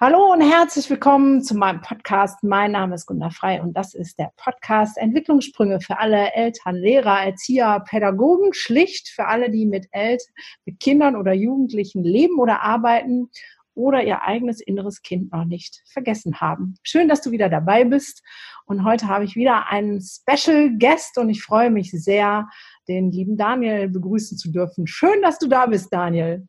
Hallo und herzlich willkommen zu meinem Podcast. Mein Name ist Gunda Frei und das ist der Podcast Entwicklungssprünge für alle Eltern, Lehrer, Erzieher, Pädagogen, schlicht für alle, die mit Eltern, mit Kindern oder Jugendlichen leben oder arbeiten oder ihr eigenes inneres Kind noch nicht vergessen haben. Schön, dass du wieder dabei bist. Und heute habe ich wieder einen Special Guest und ich freue mich sehr, den lieben Daniel begrüßen zu dürfen. Schön, dass du da bist, Daniel.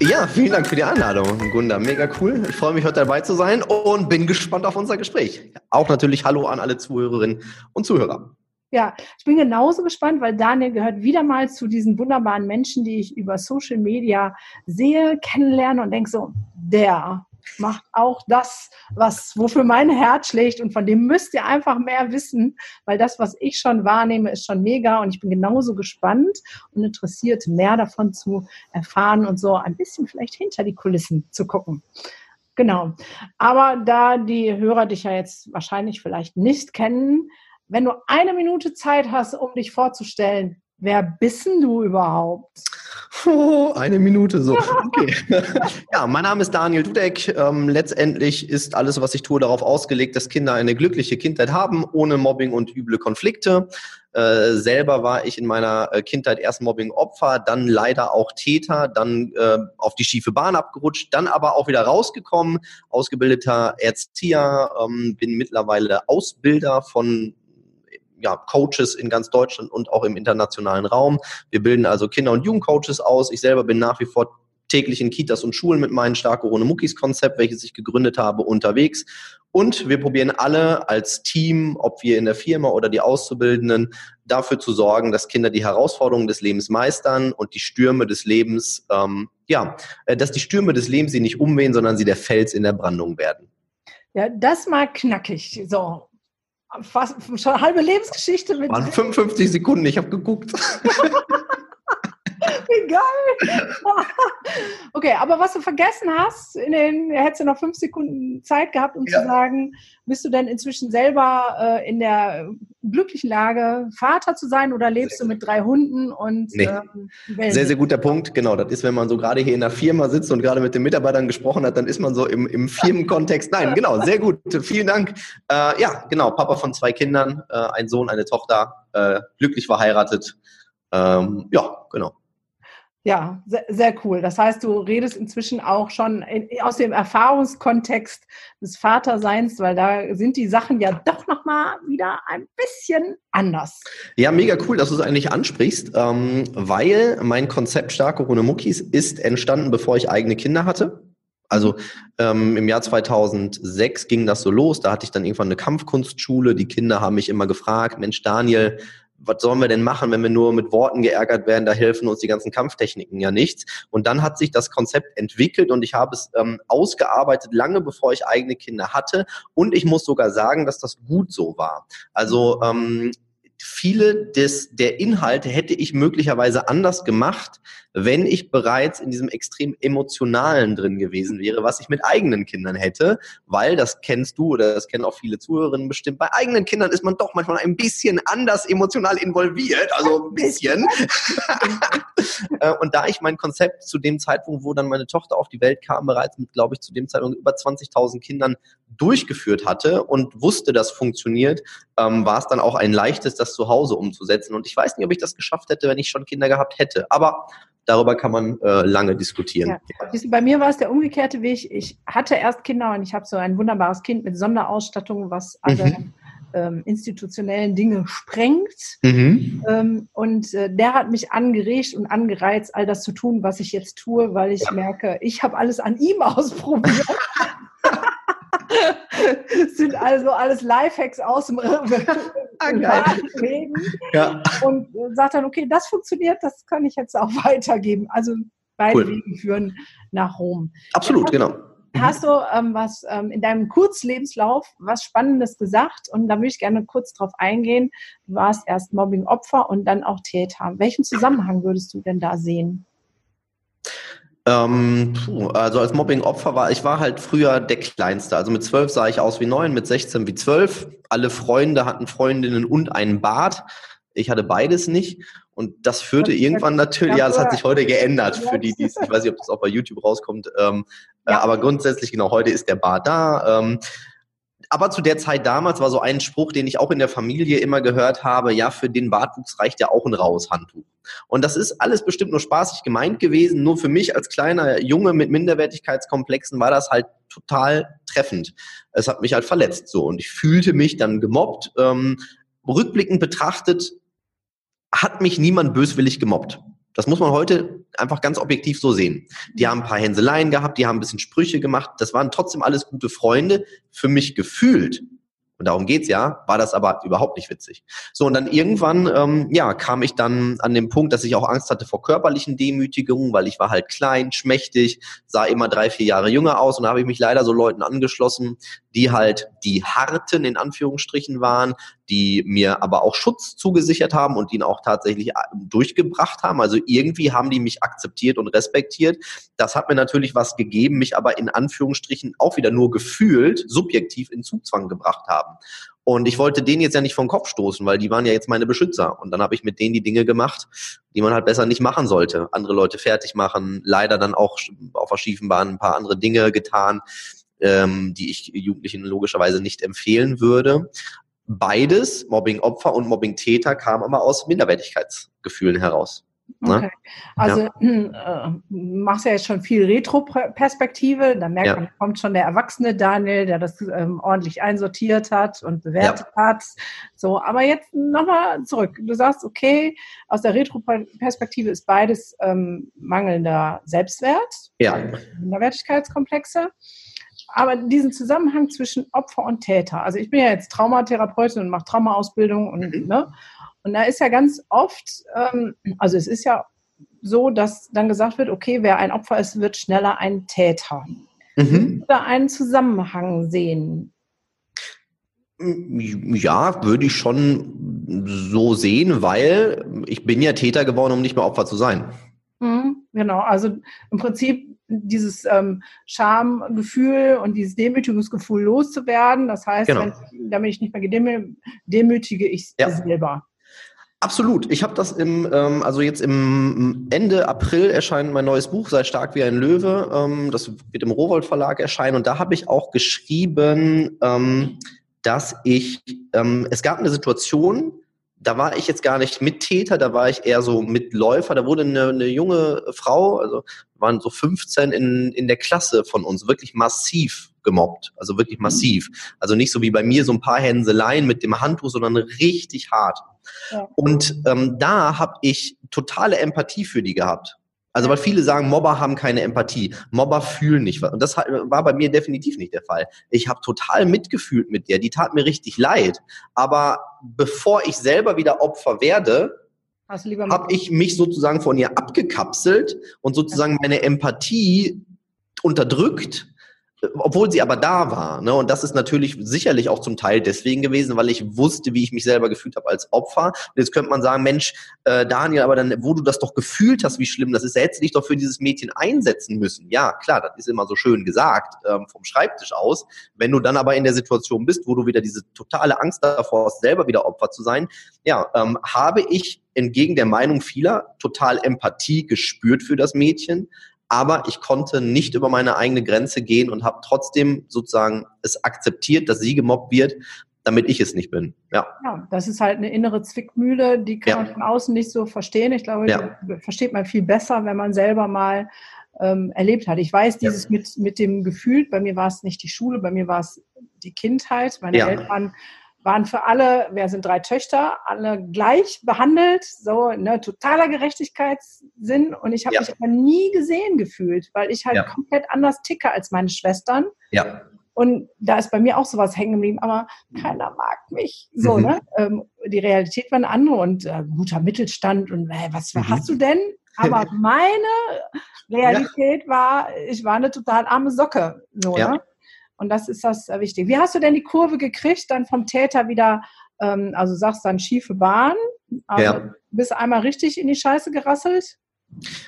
Ja, vielen Dank für die Einladung, Gunda. Mega cool. Ich freue mich, heute dabei zu sein und bin gespannt auf unser Gespräch. Auch natürlich Hallo an alle Zuhörerinnen und Zuhörer. Ja, ich bin genauso gespannt, weil Daniel gehört wieder mal zu diesen wunderbaren Menschen, die ich über Social Media sehe, kennenlerne und denke so, der macht auch das, was, wofür mein Herz schlägt und von dem müsst ihr einfach mehr wissen, weil das, was ich schon wahrnehme, ist schon mega und ich bin genauso gespannt und interessiert, mehr davon zu erfahren und so ein bisschen vielleicht hinter die Kulissen zu gucken. Genau. Aber da die Hörer dich ja jetzt wahrscheinlich vielleicht nicht kennen, wenn du eine Minute Zeit hast, um dich vorzustellen, wer bist denn du überhaupt? Oh, eine Minute so. Okay. ja, mein Name ist Daniel Dudek. Ähm, letztendlich ist alles, was ich tue, darauf ausgelegt, dass Kinder eine glückliche Kindheit haben, ohne Mobbing und üble Konflikte. Äh, selber war ich in meiner äh, Kindheit erst Mobbing-Opfer, dann leider auch Täter, dann äh, auf die schiefe Bahn abgerutscht, dann aber auch wieder rausgekommen, ausgebildeter Erzieher, ähm, bin mittlerweile Ausbilder von ja, Coaches in ganz Deutschland und auch im internationalen Raum. Wir bilden also Kinder- und Jugendcoaches aus. Ich selber bin nach wie vor täglich in Kitas und Schulen mit meinem Starke ohne Muckis Konzept, welches ich gegründet habe, unterwegs. Und wir probieren alle als Team, ob wir in der Firma oder die Auszubildenden, dafür zu sorgen, dass Kinder die Herausforderungen des Lebens meistern und die Stürme des Lebens, ähm, ja, äh, dass die Stürme des Lebens sie nicht umwehen, sondern sie der Fels in der Brandung werden. Ja, das mal knackig. So, fast schon eine halbe Lebensgeschichte mit. Waren 55 Sekunden, ich habe geguckt. Wie geil! okay, aber was du vergessen hast, in den, hättest du noch fünf Sekunden Zeit gehabt, um ja. zu sagen, bist du denn inzwischen selber äh, in der glücklichen Lage, Vater zu sein oder lebst sehr du mit drei Hunden und nee. ähm, Sehr, sehr guter Punkt, genau. Das ist, wenn man so gerade hier in der Firma sitzt und gerade mit den Mitarbeitern gesprochen hat, dann ist man so im, im Firmenkontext. Nein, genau, sehr gut. Vielen Dank. Äh, ja, genau, Papa von zwei Kindern, äh, ein Sohn, eine Tochter, äh, glücklich verheiratet. Ähm, ja, genau. Ja, sehr, sehr, cool. Das heißt, du redest inzwischen auch schon in, aus dem Erfahrungskontext des Vaterseins, weil da sind die Sachen ja doch nochmal wieder ein bisschen anders. Ja, mega cool, dass du es eigentlich ansprichst, ähm, weil mein Konzept Starke ohne Muckis ist entstanden, bevor ich eigene Kinder hatte. Also ähm, im Jahr 2006 ging das so los. Da hatte ich dann irgendwann eine Kampfkunstschule. Die Kinder haben mich immer gefragt, Mensch Daniel, was sollen wir denn machen, wenn wir nur mit Worten geärgert werden? Da helfen uns die ganzen Kampftechniken ja nichts. Und dann hat sich das Konzept entwickelt und ich habe es ähm, ausgearbeitet, lange bevor ich eigene Kinder hatte. Und ich muss sogar sagen, dass das gut so war. Also ähm, viele des, der Inhalte hätte ich möglicherweise anders gemacht, wenn ich bereits in diesem extrem emotionalen drin gewesen wäre, was ich mit eigenen Kindern hätte, weil das kennst du oder das kennen auch viele Zuhörerinnen bestimmt. Bei eigenen Kindern ist man doch manchmal ein bisschen anders emotional involviert, also ein bisschen. Äh, und da ich mein Konzept zu dem Zeitpunkt, wo dann meine Tochter auf die Welt kam, bereits mit, glaube ich, zu dem Zeitpunkt über 20.000 Kindern durchgeführt hatte und wusste, das funktioniert, ähm, war es dann auch ein leichtes, das zu Hause umzusetzen. Und ich weiß nicht, ob ich das geschafft hätte, wenn ich schon Kinder gehabt hätte. Aber darüber kann man äh, lange diskutieren. Ja. Bei mir war es der umgekehrte Weg. Ich hatte erst Kinder und ich habe so ein wunderbares Kind mit Sonderausstattung, was alle mhm. ähm, institutionellen Dinge sprengt. Mhm. Ähm, und äh, der hat mich angeregt und angereizt, all das zu tun, was ich jetzt tue, weil ich ja. merke, ich habe alles an ihm ausprobiert. sind also alles Lifehacks aus dem ah, Reden. Ja. Und sagt dann, okay, das funktioniert, das kann ich jetzt auch weitergeben. Also beide cool. Wege führen nach Rom. Absolut, genau. Hast du ähm, was ähm, in deinem Kurzlebenslauf was Spannendes gesagt? Und da würde ich gerne kurz drauf eingehen. Du warst erst Mobbing-Opfer und dann auch Täter. Welchen Zusammenhang würdest du denn da sehen? Ähm, also als Mobbing-Opfer war, ich war halt früher der Kleinste. Also mit zwölf sah ich aus wie neun, mit 16 wie zwölf. Alle Freunde hatten Freundinnen und einen Bart. Ich hatte beides nicht. Und das führte das irgendwann natürlich, ja, das hat sich heute geändert für die, die ich weiß nicht, ob das auch bei YouTube rauskommt, ähm, äh, ja. äh, aber grundsätzlich genau, heute ist der Bart da. Ähm, aber zu der Zeit damals war so ein Spruch, den ich auch in der Familie immer gehört habe, ja, für den Bartwuchs reicht ja auch ein raues Handtuch. Und das ist alles bestimmt nur spaßig gemeint gewesen. Nur für mich als kleiner Junge mit Minderwertigkeitskomplexen war das halt total treffend. Es hat mich halt verletzt so und ich fühlte mich dann gemobbt. Ähm, rückblickend betrachtet hat mich niemand böswillig gemobbt. Das muss man heute einfach ganz objektiv so sehen. Die haben ein paar Hänseleien gehabt, die haben ein bisschen Sprüche gemacht. Das waren trotzdem alles gute Freunde. Für mich gefühlt und darum geht's ja, war das aber überhaupt nicht witzig. So, und dann irgendwann, ähm, ja, kam ich dann an den Punkt, dass ich auch Angst hatte vor körperlichen Demütigungen, weil ich war halt klein, schmächtig, sah immer drei, vier Jahre jünger aus und da habe ich mich leider so Leuten angeschlossen, die halt die harten in Anführungsstrichen waren, die mir aber auch Schutz zugesichert haben und ihn auch tatsächlich äh, durchgebracht haben. Also irgendwie haben die mich akzeptiert und respektiert. Das hat mir natürlich was gegeben, mich aber in Anführungsstrichen auch wieder nur gefühlt, subjektiv in Zugzwang gebracht haben. Und ich wollte denen jetzt ja nicht vom Kopf stoßen, weil die waren ja jetzt meine Beschützer. Und dann habe ich mit denen die Dinge gemacht, die man halt besser nicht machen sollte. Andere Leute fertig machen, leider dann auch auf der schiefen Bahn ein paar andere Dinge getan, ähm, die ich Jugendlichen logischerweise nicht empfehlen würde. Beides, Mobbing-Opfer und Mobbing-Täter, kam aber aus Minderwertigkeitsgefühlen heraus. Ne? Okay. Also ja. äh, machst ja jetzt schon viel Retro-Perspektive, da merkt ja. man, kommt schon der erwachsene Daniel, der das ähm, ordentlich einsortiert hat und bewertet ja. hat. So, aber jetzt nochmal zurück. Du sagst, okay, aus der Retro-Perspektive ist beides ähm, mangelnder Selbstwert, ja. Minderwertigkeitskomplexe aber diesen Zusammenhang zwischen Opfer und Täter. Also ich bin ja jetzt Traumatherapeutin und mache Traumaausbildung und, mhm. ne? und da ist ja ganz oft, ähm, also es ist ja so, dass dann gesagt wird, okay, wer ein Opfer ist, wird schneller ein Täter. Mhm. Oder einen Zusammenhang sehen. Ja, würde ich schon so sehen, weil ich bin ja Täter geworden, um nicht mehr Opfer zu sein. Mhm, genau, also im Prinzip dieses ähm, Schamgefühl und dieses Demütigungsgefühl loszuwerden. Das heißt, genau. wenn, damit ich nicht mehr gedemü demütige ich ja. selber. Absolut. Ich habe das im, ähm, also jetzt im Ende April erscheint mein neues Buch, Sei stark wie ein Löwe. Ähm, das wird im Rowold Verlag erscheinen. Und da habe ich auch geschrieben, ähm, dass ich, ähm, es gab eine Situation, da war ich jetzt gar nicht Mittäter, da war ich eher so Mitläufer. Da wurde eine, eine junge Frau, also waren so 15 in, in der Klasse von uns, wirklich massiv gemobbt. Also wirklich massiv. Also nicht so wie bei mir so ein paar Hänseleien mit dem Handtuch, sondern richtig hart. Ja. Und ähm, da habe ich totale Empathie für die gehabt. Also weil viele sagen, Mobber haben keine Empathie, Mobber fühlen nicht. Und das war bei mir definitiv nicht der Fall. Ich habe total mitgefühlt mit der, die tat mir richtig leid. Aber bevor ich selber wieder Opfer werde, habe ich mich sozusagen von ihr abgekapselt und sozusagen meine Empathie unterdrückt obwohl sie aber da war. Ne? Und das ist natürlich sicherlich auch zum Teil deswegen gewesen, weil ich wusste, wie ich mich selber gefühlt habe als Opfer. Und jetzt könnte man sagen, Mensch, äh, Daniel, aber dann, wo du das doch gefühlt hast, wie schlimm das ist, da hättest du dich doch für dieses Mädchen einsetzen müssen. Ja, klar, das ist immer so schön gesagt ähm, vom Schreibtisch aus. Wenn du dann aber in der Situation bist, wo du wieder diese totale Angst davor hast, selber wieder Opfer zu sein, ja, ähm, habe ich entgegen der Meinung vieler total Empathie gespürt für das Mädchen, aber ich konnte nicht über meine eigene Grenze gehen und habe trotzdem sozusagen es akzeptiert, dass sie gemobbt wird, damit ich es nicht bin. Ja. ja das ist halt eine innere Zwickmühle, die kann ja. man von außen nicht so verstehen. Ich glaube, ja. versteht man viel besser, wenn man selber mal ähm, erlebt hat. Ich weiß, dieses ja. mit, mit dem Gefühl, bei mir war es nicht die Schule, bei mir war es die Kindheit. Meine Eltern waren für alle, wir sind drei Töchter, alle gleich behandelt, so ne, totaler Gerechtigkeitssinn. Und ich habe ja. mich aber nie gesehen gefühlt, weil ich halt ja. komplett anders ticke als meine Schwestern. Ja. Und da ist bei mir auch sowas hängen geblieben, aber keiner mag mich. So, mhm. ne? Ähm, die Realität war eine andere und äh, guter Mittelstand und äh, was mhm. hast du denn? Aber meine Realität ja. war, ich war eine total arme Socke. So, ja. ne? Und das ist das äh, Wichtige. Wie hast du denn die Kurve gekriegt, dann vom Täter wieder, ähm, also sagst dann schiefe Bahn, also ja. bist einmal richtig in die Scheiße gerasselt?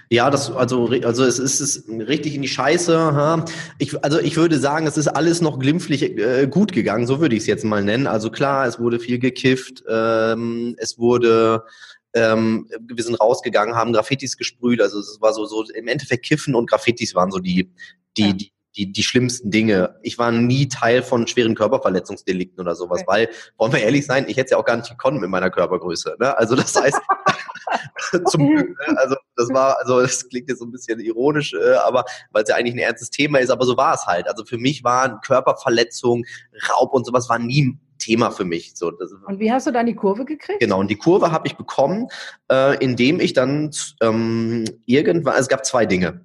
Ja, das, also, also es ist es richtig in die Scheiße. Ha? Ich, also ich würde sagen, es ist alles noch glimpflich äh, gut gegangen, so würde ich es jetzt mal nennen. Also klar, es wurde viel gekifft, ähm, es wurde Ähm, wir sind rausgegangen, haben Graffitis gesprüht. Also es war so, so im Endeffekt Kiffen und Graffitis waren so die, die, ja. die, die, die schlimmsten Dinge. Ich war nie Teil von schweren Körperverletzungsdelikten oder sowas, okay. weil, wollen wir ehrlich sein, ich hätte es ja auch gar nicht gekonnt mit meiner Körpergröße. Ne? Also das heißt, zum Glück, ne? also das war, also das klingt jetzt so ein bisschen ironisch, äh, aber weil es ja eigentlich ein ernstes Thema ist, aber so war es halt. Also für mich waren Körperverletzungen, Raub und sowas war nie Thema für mich. So, und wie hast du dann die Kurve gekriegt? Genau, und die Kurve habe ich bekommen, äh, indem ich dann ähm, irgendwann, also es gab zwei Dinge.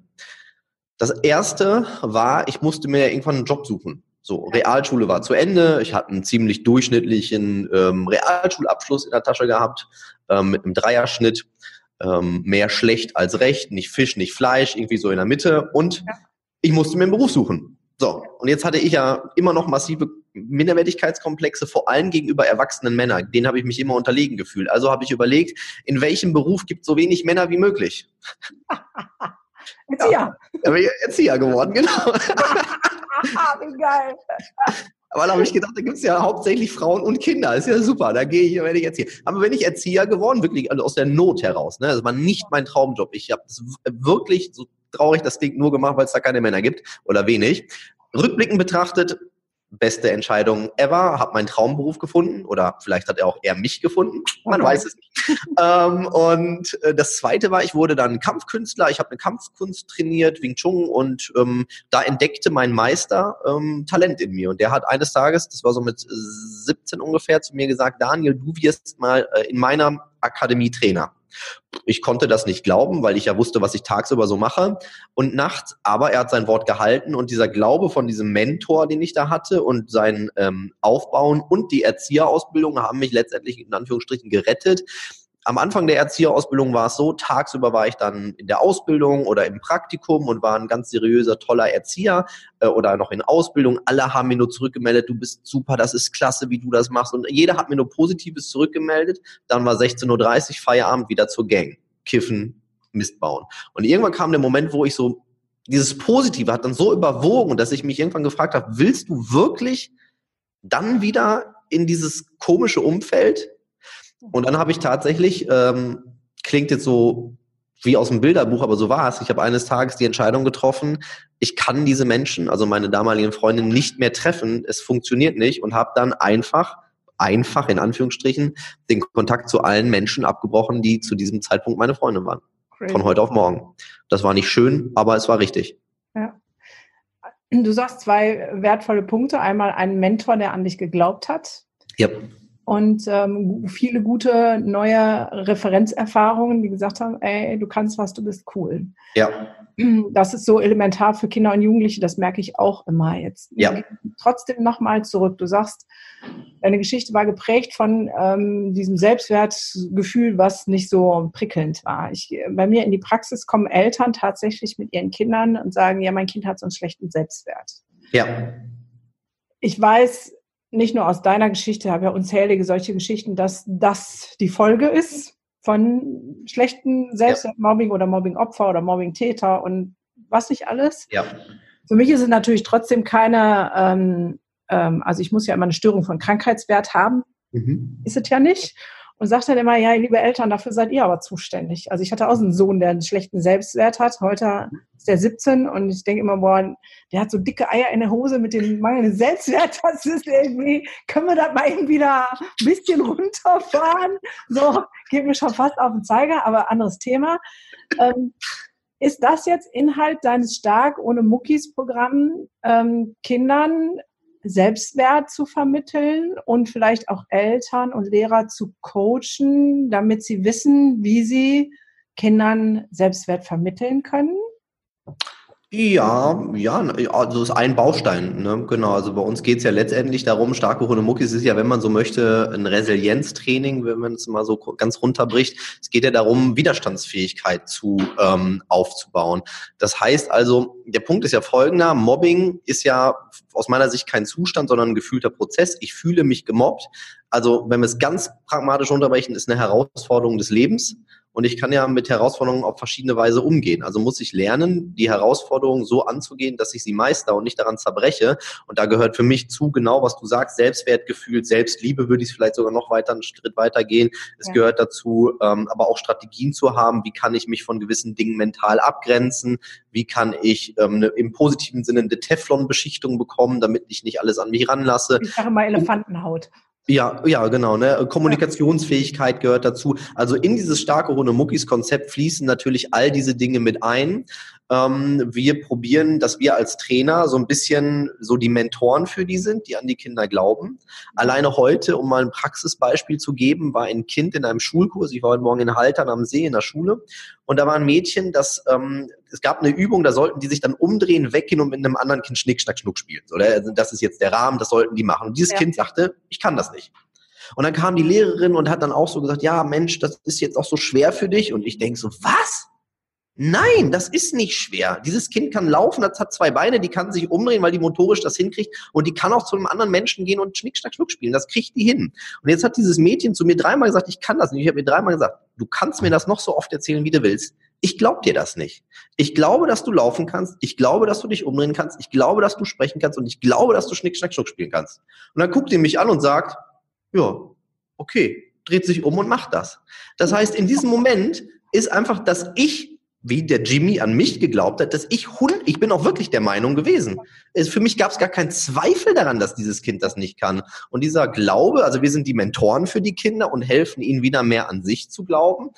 Das erste war, ich musste mir irgendwann einen Job suchen. So, Realschule war zu Ende. Ich hatte einen ziemlich durchschnittlichen ähm, Realschulabschluss in der Tasche gehabt, ähm, mit einem Dreierschnitt. Ähm, mehr schlecht als recht, nicht Fisch, nicht Fleisch, irgendwie so in der Mitte. Und ich musste mir einen Beruf suchen. So, und jetzt hatte ich ja immer noch massive Minderwertigkeitskomplexe, vor allem gegenüber erwachsenen Männern. Denen habe ich mich immer unterlegen gefühlt. Also habe ich überlegt, in welchem Beruf gibt es so wenig Männer wie möglich? Erzieher. Ja, bin ich Erzieher geworden, genau. wie geil. Aber da habe ich gedacht, da gibt es ja hauptsächlich Frauen und Kinder. ist ja super, da gehe ich, werde ich Erzieher. Aber wenn ich Erzieher geworden, wirklich also aus der Not heraus, ne? das war nicht mein Traumjob. Ich habe es wirklich, so traurig das klingt, nur gemacht, weil es da keine Männer gibt oder wenig. Rückblickend betrachtet, beste Entscheidung ever, habe meinen Traumberuf gefunden oder vielleicht hat er auch eher mich gefunden, man weiß es nicht. ähm, und äh, das Zweite war, ich wurde dann Kampfkünstler, ich habe eine Kampfkunst trainiert, Wing Chun und ähm, da entdeckte mein Meister ähm, Talent in mir und der hat eines Tages, das war so mit 17 ungefähr, zu mir gesagt, Daniel, du wirst mal äh, in meiner Akademie Trainer. Ich konnte das nicht glauben, weil ich ja wusste, was ich tagsüber so mache und nachts. Aber er hat sein Wort gehalten und dieser Glaube von diesem Mentor, den ich da hatte und sein ähm, Aufbauen und die Erzieherausbildung haben mich letztendlich in Anführungsstrichen gerettet am Anfang der Erzieherausbildung war es so, tagsüber war ich dann in der Ausbildung oder im Praktikum und war ein ganz seriöser, toller Erzieher äh, oder noch in Ausbildung. Alle haben mir nur zurückgemeldet, du bist super, das ist klasse, wie du das machst. Und jeder hat mir nur Positives zurückgemeldet. Dann war 16.30 Uhr Feierabend wieder zur Gang. Kiffen, Mist bauen. Und irgendwann kam der Moment, wo ich so, dieses Positive hat dann so überwogen, dass ich mich irgendwann gefragt habe, willst du wirklich dann wieder in dieses komische Umfeld? Und dann habe ich tatsächlich, ähm, klingt jetzt so wie aus dem Bilderbuch, aber so war es. Ich habe eines Tages die Entscheidung getroffen, ich kann diese Menschen, also meine damaligen Freundinnen, nicht mehr treffen. Es funktioniert nicht und habe dann einfach, einfach in Anführungsstrichen, den Kontakt zu allen Menschen abgebrochen, die zu diesem Zeitpunkt meine Freunde waren. Crazy. Von heute auf morgen. Das war nicht schön, aber es war richtig. Ja. Du sagst zwei wertvolle Punkte. Einmal ein Mentor, der an dich geglaubt hat. Ja und ähm, viele gute neue Referenzerfahrungen, die gesagt haben, ey, du kannst was, du bist cool. Ja. Das ist so elementar für Kinder und Jugendliche, das merke ich auch immer jetzt. Ja. Trotzdem nochmal zurück. Du sagst, deine Geschichte war geprägt von ähm, diesem Selbstwertgefühl, was nicht so prickelnd war. Ich, bei mir in die Praxis kommen Eltern tatsächlich mit ihren Kindern und sagen, ja, mein Kind hat so einen schlechten Selbstwert. Ja. Ich weiß, nicht nur aus deiner Geschichte, habe ja unzählige solche Geschichten, dass das die Folge ist von schlechten Selbstmobbing ja. oder Mobbing-Opfer oder Mobbing-Täter und was nicht alles. Ja. Für mich ist es natürlich trotzdem keine, ähm, ähm, also ich muss ja immer eine Störung von Krankheitswert haben. Mhm. Ist es ja nicht und sagt dann immer, ja, liebe Eltern, dafür seid ihr aber zuständig. Also ich hatte auch einen Sohn, der einen schlechten Selbstwert hat. Heute ist der 17 und ich denke immer, boah, der hat so dicke Eier in der Hose mit dem mangelnden Selbstwert. Das ist irgendwie, können wir das mal eben wieder ein bisschen runterfahren? So, geht mir schon fast auf den Zeiger, aber anderes Thema. Ähm, ist das jetzt Inhalt deines Stark ohne Muckis Programm, ähm, Kindern Selbstwert zu vermitteln und vielleicht auch Eltern und Lehrer zu coachen, damit sie wissen, wie sie Kindern Selbstwert vermitteln können? Ja, ja, also ist ein Baustein, ne? genau. Also bei uns geht es ja letztendlich darum, starke Hundemuckis ist ja, wenn man so möchte, ein Resilienztraining, wenn man es mal so ganz runterbricht. Es geht ja darum, Widerstandsfähigkeit zu ähm, aufzubauen. Das heißt also, der Punkt ist ja folgender, Mobbing ist ja aus meiner Sicht kein Zustand, sondern ein gefühlter Prozess. Ich fühle mich gemobbt. Also wenn wir es ganz pragmatisch unterbrechen, ist eine Herausforderung des Lebens und ich kann ja mit Herausforderungen auf verschiedene Weise umgehen. Also muss ich lernen, die Herausforderungen so anzugehen, dass ich sie meister und nicht daran zerbreche. Und da gehört für mich zu genau, was du sagst, Selbstwertgefühl, Selbstliebe würde ich vielleicht sogar noch weiter einen Schritt weiter gehen. Es ja. gehört dazu, ähm, aber auch Strategien zu haben, wie kann ich mich von gewissen Dingen mental abgrenzen, wie kann ich ähm, eine, im positiven Sinne eine Teflon-Beschichtung bekommen, damit ich nicht alles an mich ranlasse. Ich sage mal Elefantenhaut. Ja, ja, genau. Ne? Kommunikationsfähigkeit gehört dazu. Also in dieses starke Runde Muckis Konzept fließen natürlich all diese Dinge mit ein. Ähm, wir probieren, dass wir als Trainer so ein bisschen so die Mentoren für die sind, die an die Kinder glauben. Alleine heute, um mal ein Praxisbeispiel zu geben, war ein Kind in einem Schulkurs. Ich war heute Morgen in Haltern am See in der Schule und da war ein Mädchen, das ähm, es gab eine Übung, da sollten die sich dann umdrehen, weggehen und mit einem anderen Kind Schnick, Schnack, Schnuck spielen. So, das ist jetzt der Rahmen, das sollten die machen. Und dieses ja. Kind sagte, ich kann das nicht. Und dann kam die Lehrerin und hat dann auch so gesagt, ja, Mensch, das ist jetzt auch so schwer für dich. Und ich denke so, was? Nein, das ist nicht schwer. Dieses Kind kann laufen, das hat zwei Beine, die kann sich umdrehen, weil die motorisch das hinkriegt und die kann auch zu einem anderen Menschen gehen und Schnick, Schnack, Schnuck spielen. Das kriegt die hin. Und jetzt hat dieses Mädchen zu mir dreimal gesagt, ich kann das nicht. Ich habe mir dreimal gesagt, du kannst mir das noch so oft erzählen, wie du willst. Ich glaube dir das nicht. Ich glaube, dass du laufen kannst. Ich glaube, dass du dich umdrehen kannst. Ich glaube, dass du sprechen kannst. Und ich glaube, dass du Schnick, Schnack, Schnuck spielen kannst. Und dann guckt ihr mich an und sagt, ja, okay, dreht sich um und macht das. Das heißt, in diesem Moment ist einfach, dass ich wie der Jimmy an mich geglaubt hat, dass ich Hund, ich bin auch wirklich der Meinung gewesen. Es, für mich gab es gar keinen Zweifel daran, dass dieses Kind das nicht kann. Und dieser Glaube, also wir sind die Mentoren für die Kinder und helfen ihnen wieder mehr an sich zu glauben.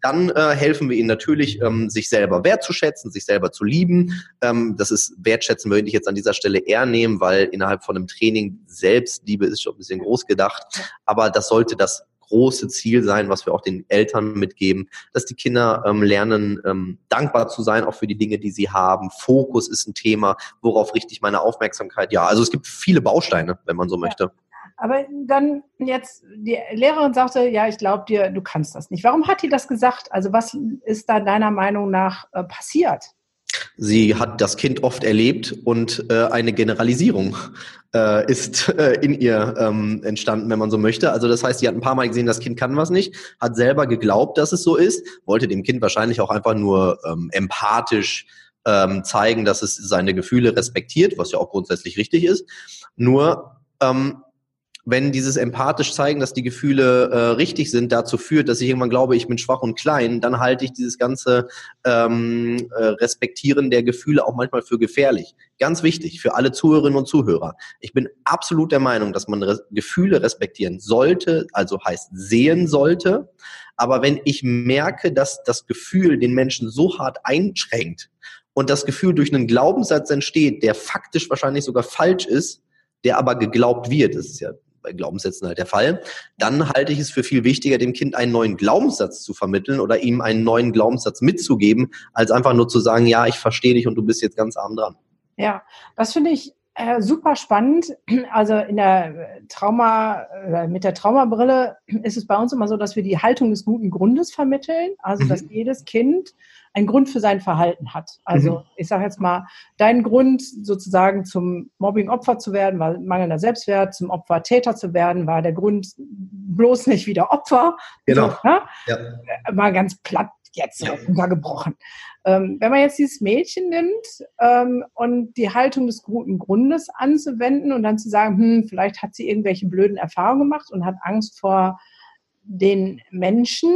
Dann äh, helfen wir ihnen natürlich, ähm, sich selber wertzuschätzen, sich selber zu lieben. Ähm, das ist wertschätzen würde ich jetzt an dieser Stelle eher nehmen, weil innerhalb von einem Training Selbstliebe ist schon ein bisschen groß gedacht. Aber das sollte das große Ziel sein, was wir auch den Eltern mitgeben, dass die Kinder ähm, lernen, ähm, dankbar zu sein, auch für die Dinge, die sie haben. Fokus ist ein Thema, worauf richte ich meine Aufmerksamkeit? Ja, also es gibt viele Bausteine, wenn man so möchte. Ja. Aber dann jetzt, die Lehrerin sagte, ja, ich glaube dir, du kannst das nicht. Warum hat die das gesagt? Also was ist da deiner Meinung nach äh, passiert? Sie hat das Kind oft erlebt und äh, eine Generalisierung äh, ist äh, in ihr ähm, entstanden, wenn man so möchte. Also das heißt, sie hat ein paar Mal gesehen, das Kind kann was nicht, hat selber geglaubt, dass es so ist, wollte dem Kind wahrscheinlich auch einfach nur ähm, empathisch ähm, zeigen, dass es seine Gefühle respektiert, was ja auch grundsätzlich richtig ist. Nur ähm, wenn dieses empathisch zeigen, dass die Gefühle äh, richtig sind, dazu führt, dass ich irgendwann glaube, ich bin schwach und klein, dann halte ich dieses ganze ähm, äh, Respektieren der Gefühle auch manchmal für gefährlich. Ganz wichtig für alle Zuhörerinnen und Zuhörer. Ich bin absolut der Meinung, dass man Re Gefühle respektieren sollte, also heißt sehen sollte. Aber wenn ich merke, dass das Gefühl den Menschen so hart einschränkt und das Gefühl durch einen Glaubenssatz entsteht, der faktisch wahrscheinlich sogar falsch ist, der aber geglaubt wird, das ist ja bei Glaubenssätzen halt der Fall, dann halte ich es für viel wichtiger, dem Kind einen neuen Glaubenssatz zu vermitteln oder ihm einen neuen Glaubenssatz mitzugeben, als einfach nur zu sagen, ja, ich verstehe dich und du bist jetzt ganz arm dran. Ja, das finde ich äh, super spannend. Also in der Trauma, äh, mit der Traumabrille ist es bei uns immer so, dass wir die Haltung des guten Grundes vermitteln. Also mhm. dass jedes Kind einen Grund für sein Verhalten hat. Also mhm. ich sage jetzt mal, dein Grund sozusagen zum Mobbing-Opfer zu werden, war mangelnder Selbstwert, zum Opfer Täter zu werden, war der Grund bloß nicht wieder Opfer. Genau. So, ne? ja. Mal ganz platt jetzt ja. runtergebrochen. Ähm, wenn man jetzt dieses Mädchen nimmt ähm, und die Haltung des guten Grundes anzuwenden und dann zu sagen, hm, vielleicht hat sie irgendwelche blöden Erfahrungen gemacht und hat Angst vor den Menschen,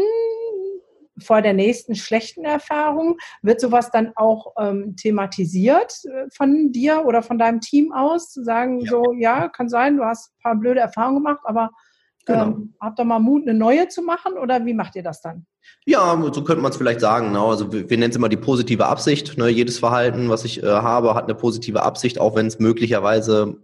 vor der nächsten schlechten Erfahrung? Wird sowas dann auch ähm, thematisiert äh, von dir oder von deinem Team aus? Zu sagen, ja. so, ja, kann sein, du hast ein paar blöde Erfahrungen gemacht, aber genau. ähm, habt ihr mal Mut, eine neue zu machen oder wie macht ihr das dann? Ja, so könnte man es vielleicht sagen. Genau. Also wir, wir nennen es immer die positive Absicht. Ne? Jedes Verhalten, was ich äh, habe, hat eine positive Absicht, auch wenn es möglicherweise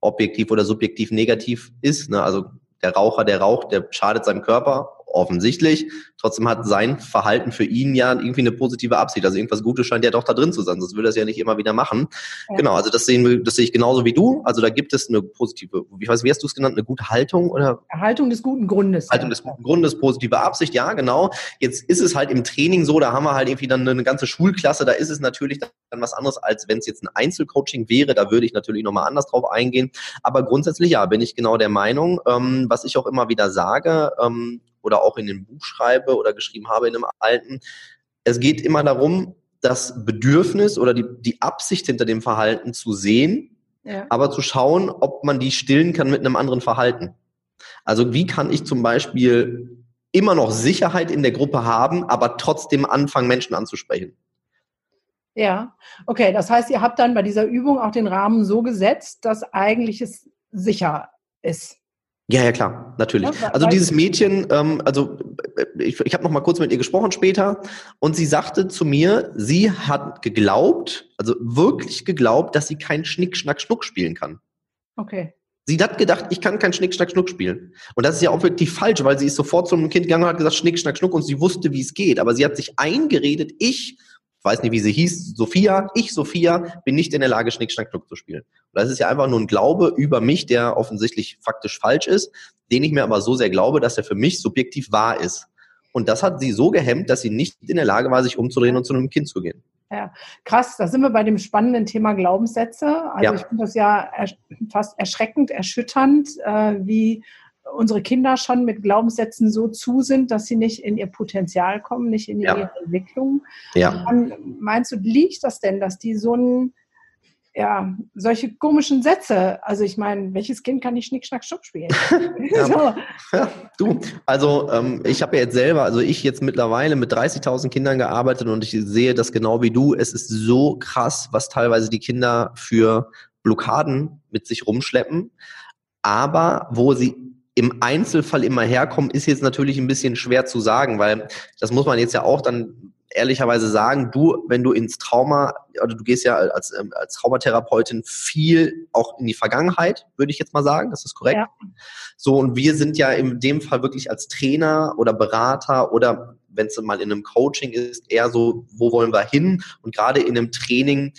objektiv oder subjektiv negativ ist. Ne? Also der Raucher, der raucht, der schadet seinem Körper offensichtlich. Trotzdem hat sein Verhalten für ihn ja irgendwie eine positive Absicht. Also irgendwas Gutes scheint ja doch da drin zu sein, sonst würde er es ja nicht immer wieder machen. Ja. Genau, also das sehen wir, das sehe ich genauso wie du. Also da gibt es eine positive, wie, weiß, wie hast du es genannt, eine gute Haltung oder? Haltung des guten Grundes. Haltung des guten Grundes, positive Absicht, ja, genau. Jetzt ist es halt im Training so, da haben wir halt irgendwie dann eine ganze Schulklasse, da ist es natürlich dann was anderes, als wenn es jetzt ein Einzelcoaching wäre. Da würde ich natürlich nochmal anders drauf eingehen. Aber grundsätzlich ja, bin ich genau der Meinung, ähm, was ich auch immer wieder sage, ähm, oder auch in dem Buch schreibe oder geschrieben habe in einem alten. Es geht immer darum, das Bedürfnis oder die, die Absicht hinter dem Verhalten zu sehen, ja. aber zu schauen, ob man die stillen kann mit einem anderen Verhalten. Also wie kann ich zum Beispiel immer noch Sicherheit in der Gruppe haben, aber trotzdem anfangen, Menschen anzusprechen? Ja, okay. Das heißt, ihr habt dann bei dieser Übung auch den Rahmen so gesetzt, dass eigentlich es sicher ist. Ja, ja, klar, natürlich. Also dieses Mädchen, ähm, also ich, ich habe noch mal kurz mit ihr gesprochen später und sie sagte zu mir, sie hat geglaubt, also wirklich geglaubt, dass sie kein Schnick, Schnack, Schnuck spielen kann. Okay. Sie hat gedacht, ich kann kein Schnick, Schnack, Schnuck spielen. Und das ist ja auch wirklich falsch, weil sie ist sofort zu einem Kind gegangen und hat gesagt, Schnick, Schnack, Schnuck und sie wusste, wie es geht. Aber sie hat sich eingeredet, ich weiß nicht, wie sie hieß, Sophia, ich, Sophia, bin nicht in der Lage, Schnick, Schnack, Schnuck zu spielen. Und das ist ja einfach nur ein Glaube über mich, der offensichtlich faktisch falsch ist, den ich mir aber so sehr glaube, dass er für mich subjektiv wahr ist. Und das hat sie so gehemmt, dass sie nicht in der Lage war, sich umzudrehen und zu einem Kind zu gehen. Ja, krass, da sind wir bei dem spannenden Thema Glaubenssätze. Also ja. ich finde das ja fast erschreckend, erschütternd, äh, wie unsere Kinder schon mit Glaubenssätzen so zu sind, dass sie nicht in ihr Potenzial kommen, nicht in ja. ihre Entwicklung. Ja. Meinst du, liegt das denn, dass die so ein, ja, solche komischen Sätze, also ich meine, welches Kind kann nicht Schnick, Schnack, Schnuck spielen? ja. So. ja. du, also ähm, ich habe ja jetzt selber, also ich jetzt mittlerweile mit 30.000 Kindern gearbeitet und ich sehe das genau wie du, es ist so krass, was teilweise die Kinder für Blockaden mit sich rumschleppen, aber wo sie im Einzelfall immer herkommen, ist jetzt natürlich ein bisschen schwer zu sagen, weil das muss man jetzt ja auch dann ehrlicherweise sagen, du, wenn du ins Trauma, oder du gehst ja als, ähm, als Traumatherapeutin viel auch in die Vergangenheit, würde ich jetzt mal sagen, das ist korrekt. Ja. So, und wir sind ja in dem Fall wirklich als Trainer oder Berater oder wenn es mal in einem Coaching ist, eher so, wo wollen wir hin? Und gerade in einem Training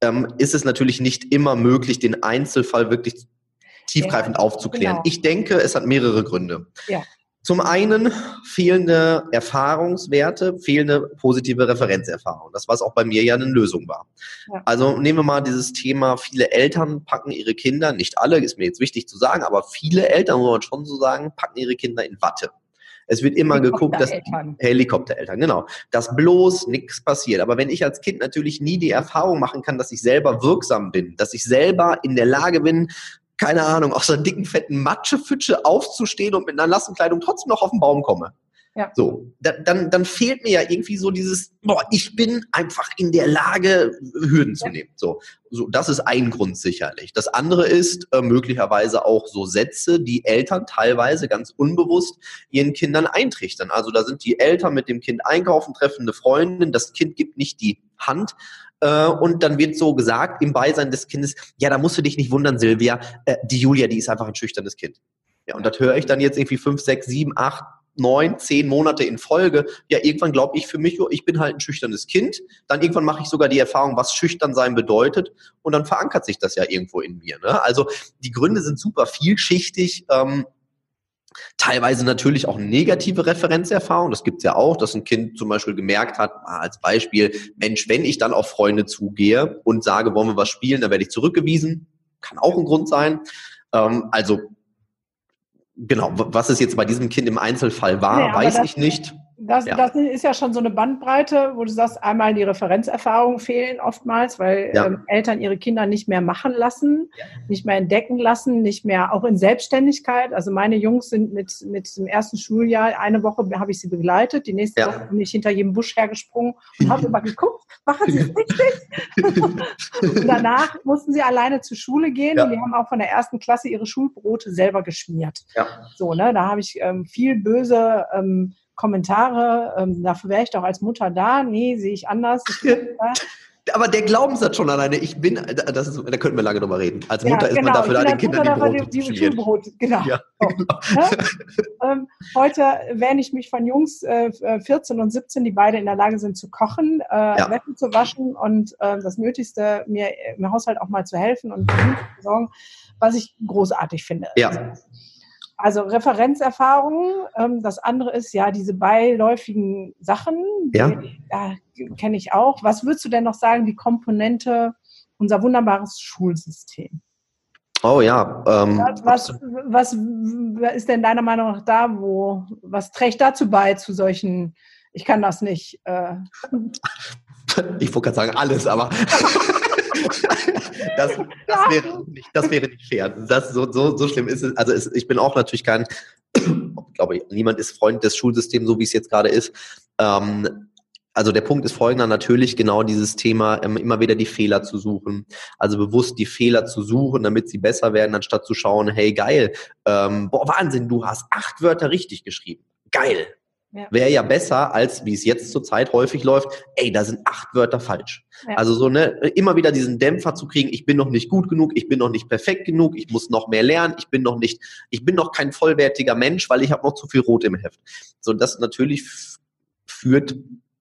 ähm, ist es natürlich nicht immer möglich, den Einzelfall wirklich tiefgreifend ja, aufzuklären. Genau. Ich denke, es hat mehrere Gründe. Ja. Zum einen fehlende Erfahrungswerte, fehlende positive Referenzerfahrung. Das, was auch bei mir ja eine Lösung war. Ja. Also nehmen wir mal dieses Thema, viele Eltern packen ihre Kinder, nicht alle, ist mir jetzt wichtig zu sagen, aber viele Eltern, muss man schon so sagen, packen ihre Kinder in Watte. Es wird immer geguckt, dass Helikoptereltern, genau, dass bloß nichts passiert. Aber wenn ich als Kind natürlich nie die Erfahrung machen kann, dass ich selber wirksam bin, dass ich selber in der Lage bin, keine Ahnung, aus einer dicken, fetten Matschepfütsche aufzustehen und mit einer nassen Kleidung trotzdem noch auf den Baum komme. Ja. So, dann, dann fehlt mir ja irgendwie so dieses, boah, ich bin einfach in der Lage, Hürden zu nehmen. So, so, das ist ein Grund sicherlich. Das andere ist äh, möglicherweise auch so Sätze, die Eltern teilweise ganz unbewusst ihren Kindern eintrichtern. Also da sind die Eltern mit dem Kind einkaufen, treffen eine Freundin, das Kind gibt nicht die Hand, äh, und dann wird so gesagt im Beisein des Kindes, ja, da musst du dich nicht wundern, Silvia, äh, die Julia, die ist einfach ein schüchternes Kind. Ja, und das höre ich dann jetzt irgendwie fünf, sechs, sieben, acht, neun, zehn Monate in Folge. Ja, irgendwann glaube ich für mich, ich bin halt ein schüchternes Kind. Dann irgendwann mache ich sogar die Erfahrung, was schüchtern sein bedeutet. Und dann verankert sich das ja irgendwo in mir. Ne? Also die Gründe sind super vielschichtig. Ähm, Teilweise natürlich auch negative Referenzerfahrungen. Das gibt's ja auch, dass ein Kind zum Beispiel gemerkt hat, ah, als Beispiel, Mensch, wenn ich dann auf Freunde zugehe und sage, wollen wir was spielen, dann werde ich zurückgewiesen. Kann auch ein Grund sein. Ähm, also genau, was es jetzt bei diesem Kind im Einzelfall war, ja, weiß ich nicht. Das, ja. das ist ja schon so eine Bandbreite, wo du sagst, einmal die Referenzerfahrungen fehlen oftmals, weil ja. ähm, Eltern ihre Kinder nicht mehr machen lassen, ja. nicht mehr entdecken lassen, nicht mehr auch in Selbstständigkeit. Also meine Jungs sind mit, mit dem ersten Schuljahr, eine Woche habe ich sie begleitet, die nächste Woche bin ich hinter jedem Busch hergesprungen und habe immer geguckt, machen sie es richtig? und danach mussten sie alleine zur Schule gehen und die haben auch von der ersten Klasse ihre Schulbrote selber geschmiert. So, ne, da habe ich ähm, viel böse ähm, Kommentare, ähm, dafür wäre ich doch als Mutter da. Nee, sehe ich anders. aber der Glaubenssatz schon alleine, ich bin, das ist, da könnten wir lange drüber reden. Als Mutter ja, genau. ist man genau. dafür da, den Kindern die Brote die, die Schulbrot, genau. Ja, so. genau. ähm, heute, wenn ich mich von Jungs äh, 14 und 17, die beide in der Lage sind zu kochen, äh. Wäsche zu waschen und äh, das Nötigste, mir im Haushalt auch mal zu helfen und zu sorgen, was ich großartig finde. Ja. Also, also Referenzerfahrungen. Ähm, das andere ist ja diese beiläufigen Sachen. Ja. Die, kenne ich auch. Was würdest du denn noch sagen, die Komponente unser wunderbares Schulsystem? Oh ja. Ähm, was, was, was ist denn deiner Meinung nach da, wo, was trägt dazu bei zu solchen, ich kann das nicht? Äh. Ich wollte gerade sagen, alles, aber das, das, wäre nicht, das wäre nicht fair. Das, so, so, so schlimm ist es. Also es, ich bin auch natürlich kein, glaube ich, niemand ist Freund des Schulsystems, so wie es jetzt gerade ist. Ähm, also der Punkt ist folgender, natürlich genau dieses Thema, ähm, immer wieder die Fehler zu suchen. Also bewusst die Fehler zu suchen, damit sie besser werden, anstatt zu schauen, hey geil, ähm, boah, Wahnsinn, du hast acht Wörter richtig geschrieben. Geil. Ja. Wäre ja besser, als wie es jetzt zurzeit häufig läuft, ey, da sind acht Wörter falsch. Ja. Also so, ne, immer wieder diesen Dämpfer zu kriegen, ich bin noch nicht gut genug, ich bin noch nicht perfekt genug, ich muss noch mehr lernen, ich bin noch nicht, ich bin noch kein vollwertiger Mensch, weil ich habe noch zu viel Rot im Heft. So, das natürlich führt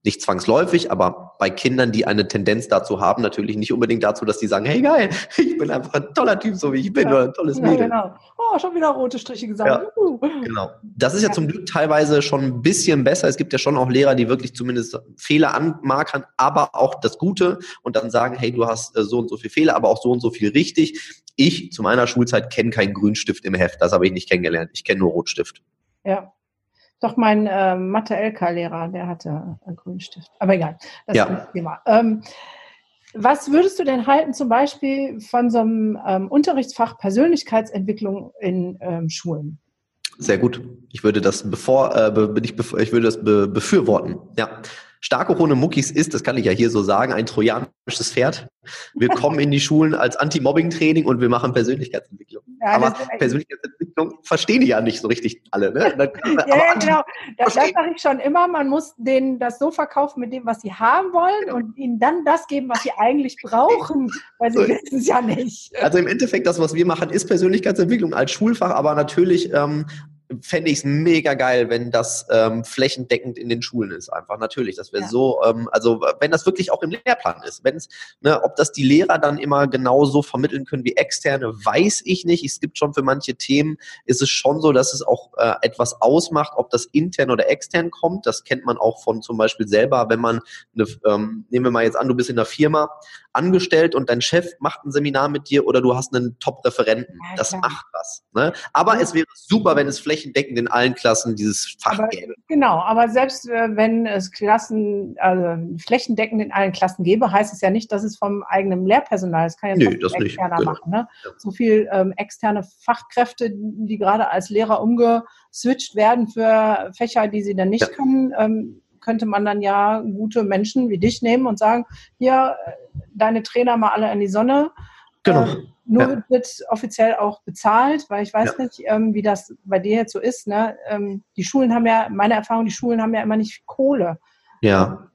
nicht zwangsläufig, aber bei Kindern, die eine Tendenz dazu haben, natürlich nicht unbedingt dazu, dass die sagen, hey geil, ich bin einfach ein toller Typ, so wie ich bin, ja. oder ein tolles ja, Mädel. Genau. Oh, schon wieder rote Striche gesagt. Ja, uh. Genau. Das ist ja zum Glück teilweise schon ein bisschen besser. Es gibt ja schon auch Lehrer, die wirklich zumindest Fehler anmarkern, aber auch das Gute und dann sagen, hey, du hast äh, so und so viel Fehler, aber auch so und so viel richtig. Ich zu meiner Schulzeit kenne keinen Grünstift im Heft, das habe ich nicht kennengelernt. Ich kenne nur Rotstift. Ja, doch, mein äh, Mathe-LK-Lehrer, der hatte einen Grünstift. Aber egal, das ja. ist das Thema. Ähm, was würdest du denn halten, zum Beispiel von so einem ähm, Unterrichtsfach Persönlichkeitsentwicklung in ähm, Schulen? Sehr gut. Ich würde das bevor, äh, be, ich, ich würde das be, befürworten. Ja. Starke ohne Muckis ist, das kann ich ja hier so sagen, ein trojanisches Pferd. Wir kommen in die Schulen als Anti-Mobbing-Training und wir machen Persönlichkeitsentwicklung. Ja, Aber Persönlichkeitsentwicklung verstehen die ja nicht so richtig alle. Ne? ja, ja, genau. Das, das sage ich schon immer. Man muss denen das so verkaufen mit dem, was sie haben wollen und ihnen dann das geben, was sie eigentlich brauchen, weil sie wissen es ja nicht. Also im Endeffekt, das, was wir machen, ist Persönlichkeitsentwicklung als Schulfach, aber natürlich ähm, fände ich es mega geil, wenn das ähm, flächendeckend in den Schulen ist. Einfach natürlich. Das wäre ja. so, ähm, also wenn das wirklich auch im Lehrplan ist. Wenn es, ne, ob das die Lehrer dann immer genauso vermitteln können wie externe, weiß ich nicht. Es gibt schon für manche Themen, ist es schon so, dass es auch äh, etwas ausmacht, ob das intern oder extern kommt. Das kennt man auch von zum Beispiel selber, wenn man eine, ähm, nehmen wir mal jetzt an, du bist in einer Firma angestellt und dein Chef macht ein Seminar mit dir oder du hast einen Top-Referenten. Ja, das macht was. Ne? Aber ja. es wäre super, wenn es flächendeckend in allen Klassen dieses Fach aber, gäbe. Genau, aber selbst äh, wenn es Klassen, also flächendeckend in allen Klassen gäbe, heißt es ja nicht, dass es vom eigenen Lehrpersonal, das kann ja nee, das externer nicht. machen. Ne? Ja. So viel ähm, externe Fachkräfte, die gerade als Lehrer umgeswitcht werden für Fächer, die sie dann nicht können, ähm, könnte man dann ja gute Menschen wie dich nehmen und sagen, hier, äh, deine Trainer mal alle in die Sonne. Genau. Äh, nur ja. wird offiziell auch bezahlt, weil ich weiß ja. nicht, ähm, wie das bei dir jetzt so ist. Ne? Ähm, die Schulen haben ja, meine Erfahrung, die Schulen haben ja immer nicht Kohle. Ja.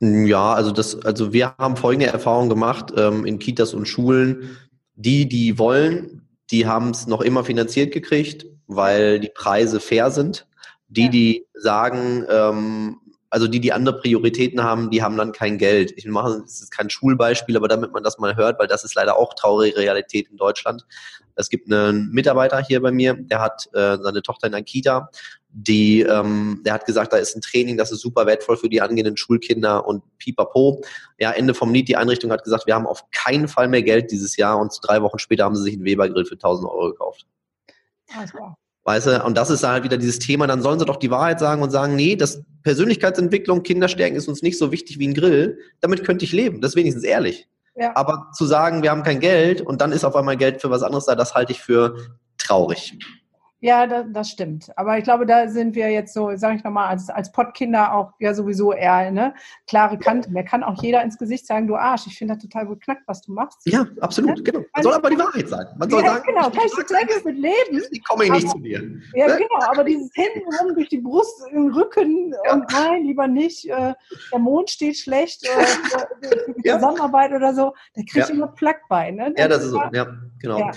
Ja, also das, also wir haben folgende Erfahrung gemacht ähm, in Kitas und Schulen. Die, die wollen, die haben es noch immer finanziert gekriegt, weil die Preise fair sind. Die, die sagen, ähm, also die, die andere Prioritäten haben, die haben dann kein Geld. Ich mache, es ist kein Schulbeispiel, aber damit man das mal hört, weil das ist leider auch traurige Realität in Deutschland. Es gibt einen Mitarbeiter hier bei mir, der hat äh, seine Tochter in einer Kita, die, ähm, der hat gesagt, da ist ein Training, das ist super wertvoll für die angehenden Schulkinder und pipapo. Ja, Ende vom Lied, die Einrichtung hat gesagt, wir haben auf keinen Fall mehr Geld dieses Jahr und drei Wochen später haben sie sich einen Weber-Grill für 1000 Euro gekauft. Also. Weißt du, und das ist halt wieder dieses Thema, dann sollen sie doch die Wahrheit sagen und sagen, nee, das Persönlichkeitsentwicklung, Kinderstärken ist uns nicht so wichtig wie ein Grill. Damit könnte ich leben. Das ist wenigstens ehrlich. Ja. Aber zu sagen, wir haben kein Geld und dann ist auf einmal Geld für was anderes da, das halte ich für traurig. Ja, das, das stimmt. Aber ich glaube, da sind wir jetzt so, sage ich nochmal, als, als Pottkinder auch ja sowieso eher ne, klare Kante. Mir kann auch jeder ins Gesicht sagen, du Arsch, ich finde das total beknackt, was du machst. Ja, absolut, ja? genau. Man soll aber die Wahrheit sagen. Man soll ja, sagen, genau, kann ich total gut mit leben. Ich komme ich nicht zu dir. Ja, ne? genau, aber dieses hintenrum durch die Brust, im Rücken ja. und nein, lieber nicht, äh, der Mond steht schlecht, äh, für die Zusammenarbeit oder so, da kriege ich immer Plack bei. Ne? ja, das ist so, ja, genau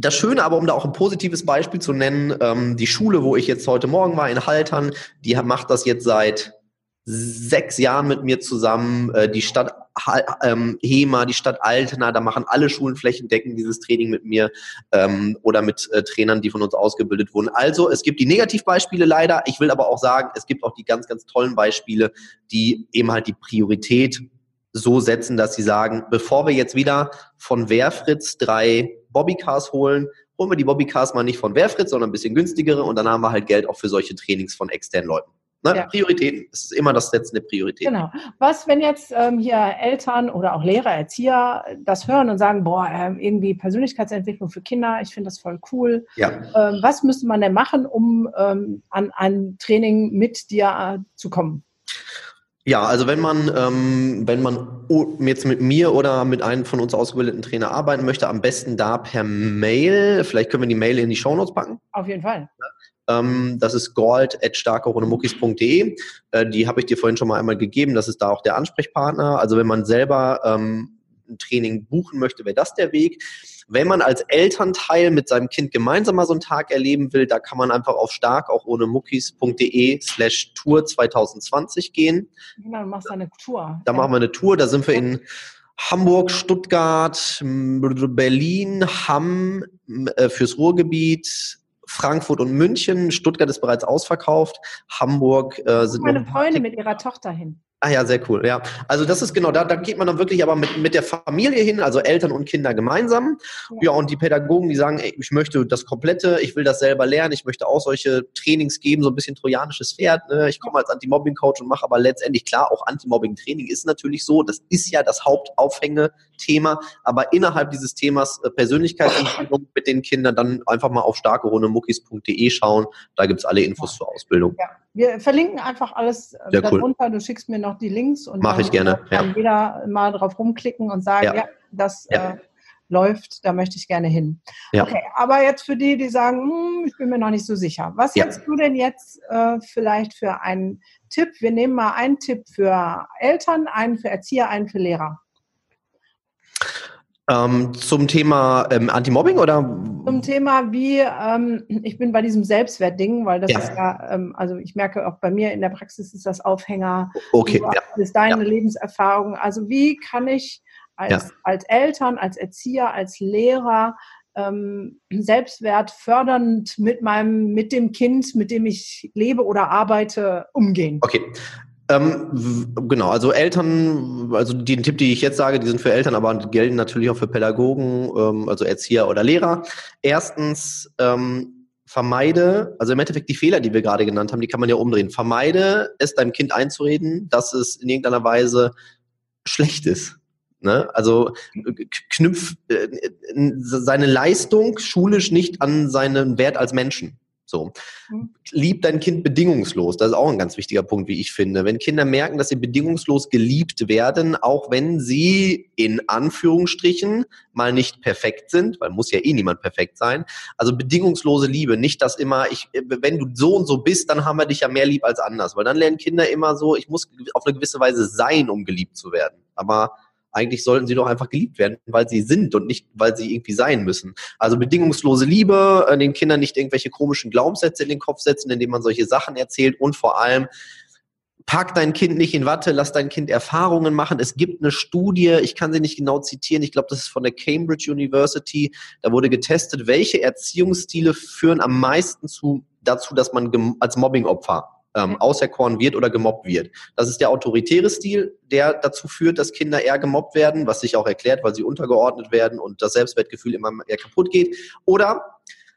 das Schöne aber, um da auch ein positives Beispiel zu nennen, ähm, die Schule, wo ich jetzt heute Morgen war, in Haltern, die macht das jetzt seit sechs Jahren mit mir zusammen. Äh, die Stadt ähm, Hema, die Stadt Altena, da machen alle Schulen flächendeckend dieses Training mit mir ähm, oder mit äh, Trainern, die von uns ausgebildet wurden. Also es gibt die Negativbeispiele leider. Ich will aber auch sagen, es gibt auch die ganz, ganz tollen Beispiele, die eben halt die Priorität so setzen, dass sie sagen, bevor wir jetzt wieder von Wehrfritz drei Bobbycars holen, holen wir die Bobbycars mal nicht von Wehrfritz, sondern ein bisschen günstigere und dann haben wir halt Geld auch für solche Trainings von externen Leuten. Ne? Ja. Prioritäten. Es ist immer das Setzen der Prioritäten. Genau. Was, wenn jetzt ähm, hier Eltern oder auch Lehrer, Erzieher das hören und sagen, boah, ähm, irgendwie Persönlichkeitsentwicklung für Kinder, ich finde das voll cool. Ja. Ähm, was müsste man denn machen, um ähm, an ein Training mit dir äh, zu kommen? Ja, also wenn man, ähm, wenn man jetzt mit mir oder mit einem von uns ausgebildeten Trainer arbeiten möchte, am besten da per Mail. Vielleicht können wir die Mail in die Shownotes packen. Auf jeden Fall. Ähm, das ist gold.starkeronemuckis.de. Äh, die habe ich dir vorhin schon mal einmal gegeben. Das ist da auch der Ansprechpartner. Also wenn man selber ähm, ein Training buchen möchte, wäre das der Weg. Wenn man als Elternteil mit seinem Kind gemeinsam mal so einen Tag erleben will, da kann man einfach auf stark auch ohne muckis.de slash Tour 2020 gehen. Genau, du machst eine Tour. Da ja. machen wir eine Tour. Da sind wir in Hamburg, Stuttgart, Berlin, Hamm äh, fürs Ruhrgebiet, Frankfurt und München. Stuttgart ist bereits ausverkauft. Hamburg äh, sind meine Freunde mit ihrer Tochter hin. Ah ja, sehr cool. Ja, also das ist genau, da, da geht man dann wirklich aber mit, mit der Familie hin, also Eltern und Kinder gemeinsam. Ja. ja, und die Pädagogen, die sagen, ey, ich möchte das Komplette, ich will das selber lernen, ich möchte auch solche Trainings geben, so ein bisschen trojanisches Pferd. Ne? Ich komme als Anti-Mobbing-Coach und mache aber letztendlich klar, auch Anti-Mobbing-Training ist natürlich so, das ist ja das Hauptaufhängethema, aber innerhalb dieses Themas äh, Persönlichkeitsentwicklung mit den Kindern dann einfach mal auf starkerundemuckis.de schauen, da gibt's alle Infos ja. zur Ausbildung. Ja. Wir verlinken einfach alles äh, Sehr darunter. Cool. Du schickst mir noch die Links und Mach ich gerne. kann ja. jeder mal drauf rumklicken und sagen, ja, ja das ja. Äh, läuft, da möchte ich gerne hin. Okay, aber jetzt für die, die sagen, hm, ich bin mir noch nicht so sicher. Was ja. hättest du denn jetzt äh, vielleicht für einen Tipp? Wir nehmen mal einen Tipp für Eltern, einen für Erzieher, einen für Lehrer. Ähm, zum Thema ähm, Anti-Mobbing oder? Zum Thema, wie ähm, ich bin bei diesem Selbstwertding, weil das ja. ist ja, ähm, also ich merke auch bei mir in der Praxis ist das Aufhänger. Okay. Ja. Das ist deine ja. Lebenserfahrung. Also wie kann ich als, ja. als Eltern, als Erzieher, als Lehrer ähm, Selbstwert fördernd mit meinem, mit dem Kind, mit dem ich lebe oder arbeite, umgehen? Okay. Ähm, genau, also Eltern, also den Tipp, die ich jetzt sage, die sind für Eltern, aber gelten natürlich auch für Pädagogen, ähm, also Erzieher oder Lehrer. Erstens, ähm, vermeide, also im Endeffekt die Fehler, die wir gerade genannt haben, die kann man ja umdrehen. Vermeide es deinem Kind einzureden, dass es in irgendeiner Weise schlecht ist. Ne? Also knüpf äh, seine Leistung schulisch nicht an seinen Wert als Menschen. So. Mhm. Lieb dein Kind bedingungslos. Das ist auch ein ganz wichtiger Punkt, wie ich finde. Wenn Kinder merken, dass sie bedingungslos geliebt werden, auch wenn sie in Anführungsstrichen mal nicht perfekt sind, weil muss ja eh niemand perfekt sein. Also bedingungslose Liebe, nicht dass immer ich, wenn du so und so bist, dann haben wir dich ja mehr lieb als anders, weil dann lernen Kinder immer so, ich muss auf eine gewisse Weise sein, um geliebt zu werden. Aber eigentlich sollten sie doch einfach geliebt werden, weil sie sind und nicht, weil sie irgendwie sein müssen. Also bedingungslose Liebe, äh, den Kindern nicht irgendwelche komischen Glaubenssätze in den Kopf setzen, indem man solche Sachen erzählt und vor allem pack dein Kind nicht in Watte, lass dein Kind Erfahrungen machen. Es gibt eine Studie, ich kann sie nicht genau zitieren, ich glaube, das ist von der Cambridge University. Da wurde getestet, welche Erziehungsstile führen am meisten zu, dazu, dass man als Mobbingopfer ähm, auserkoren wird oder gemobbt wird. Das ist der autoritäre Stil, der dazu führt, dass Kinder eher gemobbt werden, was sich auch erklärt, weil sie untergeordnet werden und das Selbstwertgefühl immer eher kaputt geht. Oder,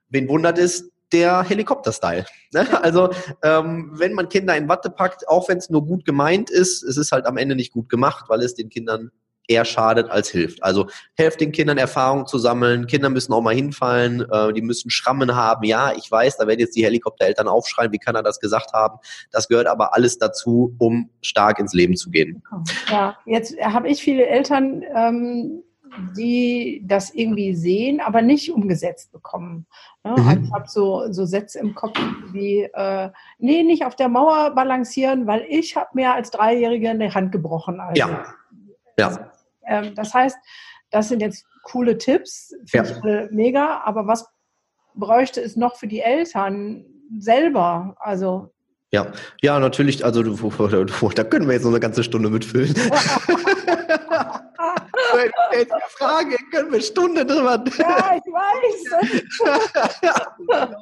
wen wundert es, der Helikopter-Style. Ne? Also ähm, wenn man Kinder in Watte packt, auch wenn es nur gut gemeint ist, es ist halt am Ende nicht gut gemacht, weil es den Kindern eher schadet als hilft. Also helft den Kindern Erfahrungen zu sammeln. Kinder müssen auch mal hinfallen, äh, die müssen Schrammen haben. Ja, ich weiß, da werden jetzt die Helikoptereltern aufschreien, wie kann er das gesagt haben. Das gehört aber alles dazu, um stark ins Leben zu gehen. Ja, jetzt habe ich viele Eltern, ähm, die das irgendwie sehen, aber nicht umgesetzt bekommen. Ja, mhm. also ich habe so, so Sätze im Kopf wie, äh, nee, nicht auf der Mauer balancieren, weil ich habe mir als Dreijährige eine Hand gebrochen. Also, ja. Ja. Ähm, das heißt, das sind jetzt coole Tipps, finde ja. ich mega, aber was bräuchte es noch für die Eltern selber? Also ja, ja, natürlich, also da können wir jetzt noch eine ganze Stunde mitfüllen. eine Frage, können wir Stunden drüber. Ja, ich weiß.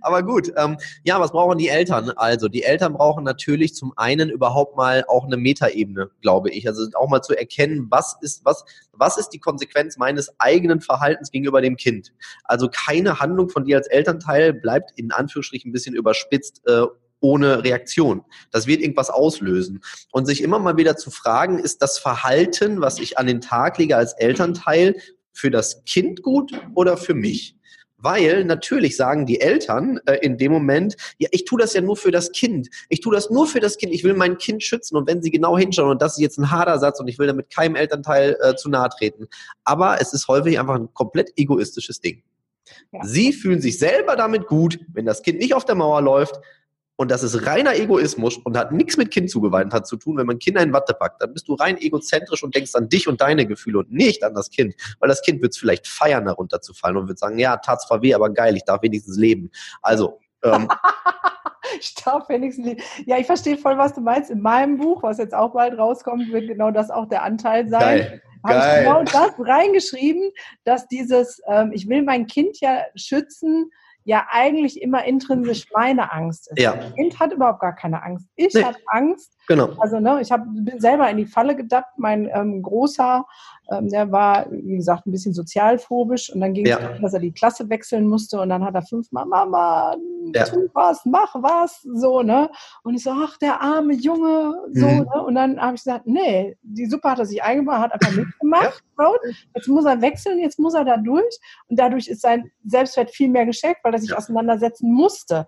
Aber gut, ähm, ja, was brauchen die Eltern? Also, die Eltern brauchen natürlich zum einen überhaupt mal auch eine Metaebene, glaube ich. Also auch mal zu erkennen, was ist, was, was ist die Konsequenz meines eigenen Verhaltens gegenüber dem Kind? Also keine Handlung von dir als Elternteil bleibt in Anführungsstrichen ein bisschen überspitzt äh, ohne Reaktion. Das wird irgendwas auslösen. Und sich immer mal wieder zu fragen, ist das Verhalten, was ich an den Tag lege als Elternteil, für das Kind gut oder für mich? Weil natürlich sagen die Eltern äh, in dem Moment, ja, ich tue das ja nur für das Kind. Ich tue das nur für das Kind. Ich will mein Kind schützen. Und wenn sie genau hinschauen, und das ist jetzt ein harter Satz und ich will damit keinem Elternteil äh, zu nahe treten. Aber es ist häufig einfach ein komplett egoistisches Ding. Ja. Sie fühlen sich selber damit gut, wenn das Kind nicht auf der Mauer läuft, und das ist reiner Egoismus und hat nichts mit Kindzugewandtheit zu tun. Wenn man Kinder in Watte packt, dann bist du rein egozentrisch und denkst an dich und deine Gefühle und nicht an das Kind. Weil das Kind wird es vielleicht feiern, darunter zu fallen und wird sagen, ja, tat zwar weh, aber geil, ich darf wenigstens leben. Also, ähm, ich darf wenigstens leben. Ja, ich verstehe voll, was du meinst. In meinem Buch, was jetzt auch bald rauskommt, wird genau das auch der Anteil sein. Geil. Habe ich genau das reingeschrieben, dass dieses, ähm, ich will mein Kind ja schützen, ja eigentlich immer intrinsisch meine Angst ist. Ja. Das Kind hat überhaupt gar keine Angst. Ich nee. habe Angst. Genau. Also ne, ich hab, bin selber in die Falle gedappt. Mein ähm, großer ähm, der war, wie gesagt, ein bisschen sozialphobisch und dann ging ja. es darum, dass er die Klasse wechseln musste und dann hat er fünfmal, Mama, ja. tu was, mach was, so, ne? Und ich so, ach, der arme Junge, so, mhm. ne? Und dann habe ich gesagt, nee, die Suppe hat er sich eingebaut, hat einfach mitgemacht, ja. jetzt muss er wechseln, jetzt muss er da durch und dadurch ist sein Selbstwert viel mehr geschenkt, weil er sich auseinandersetzen musste.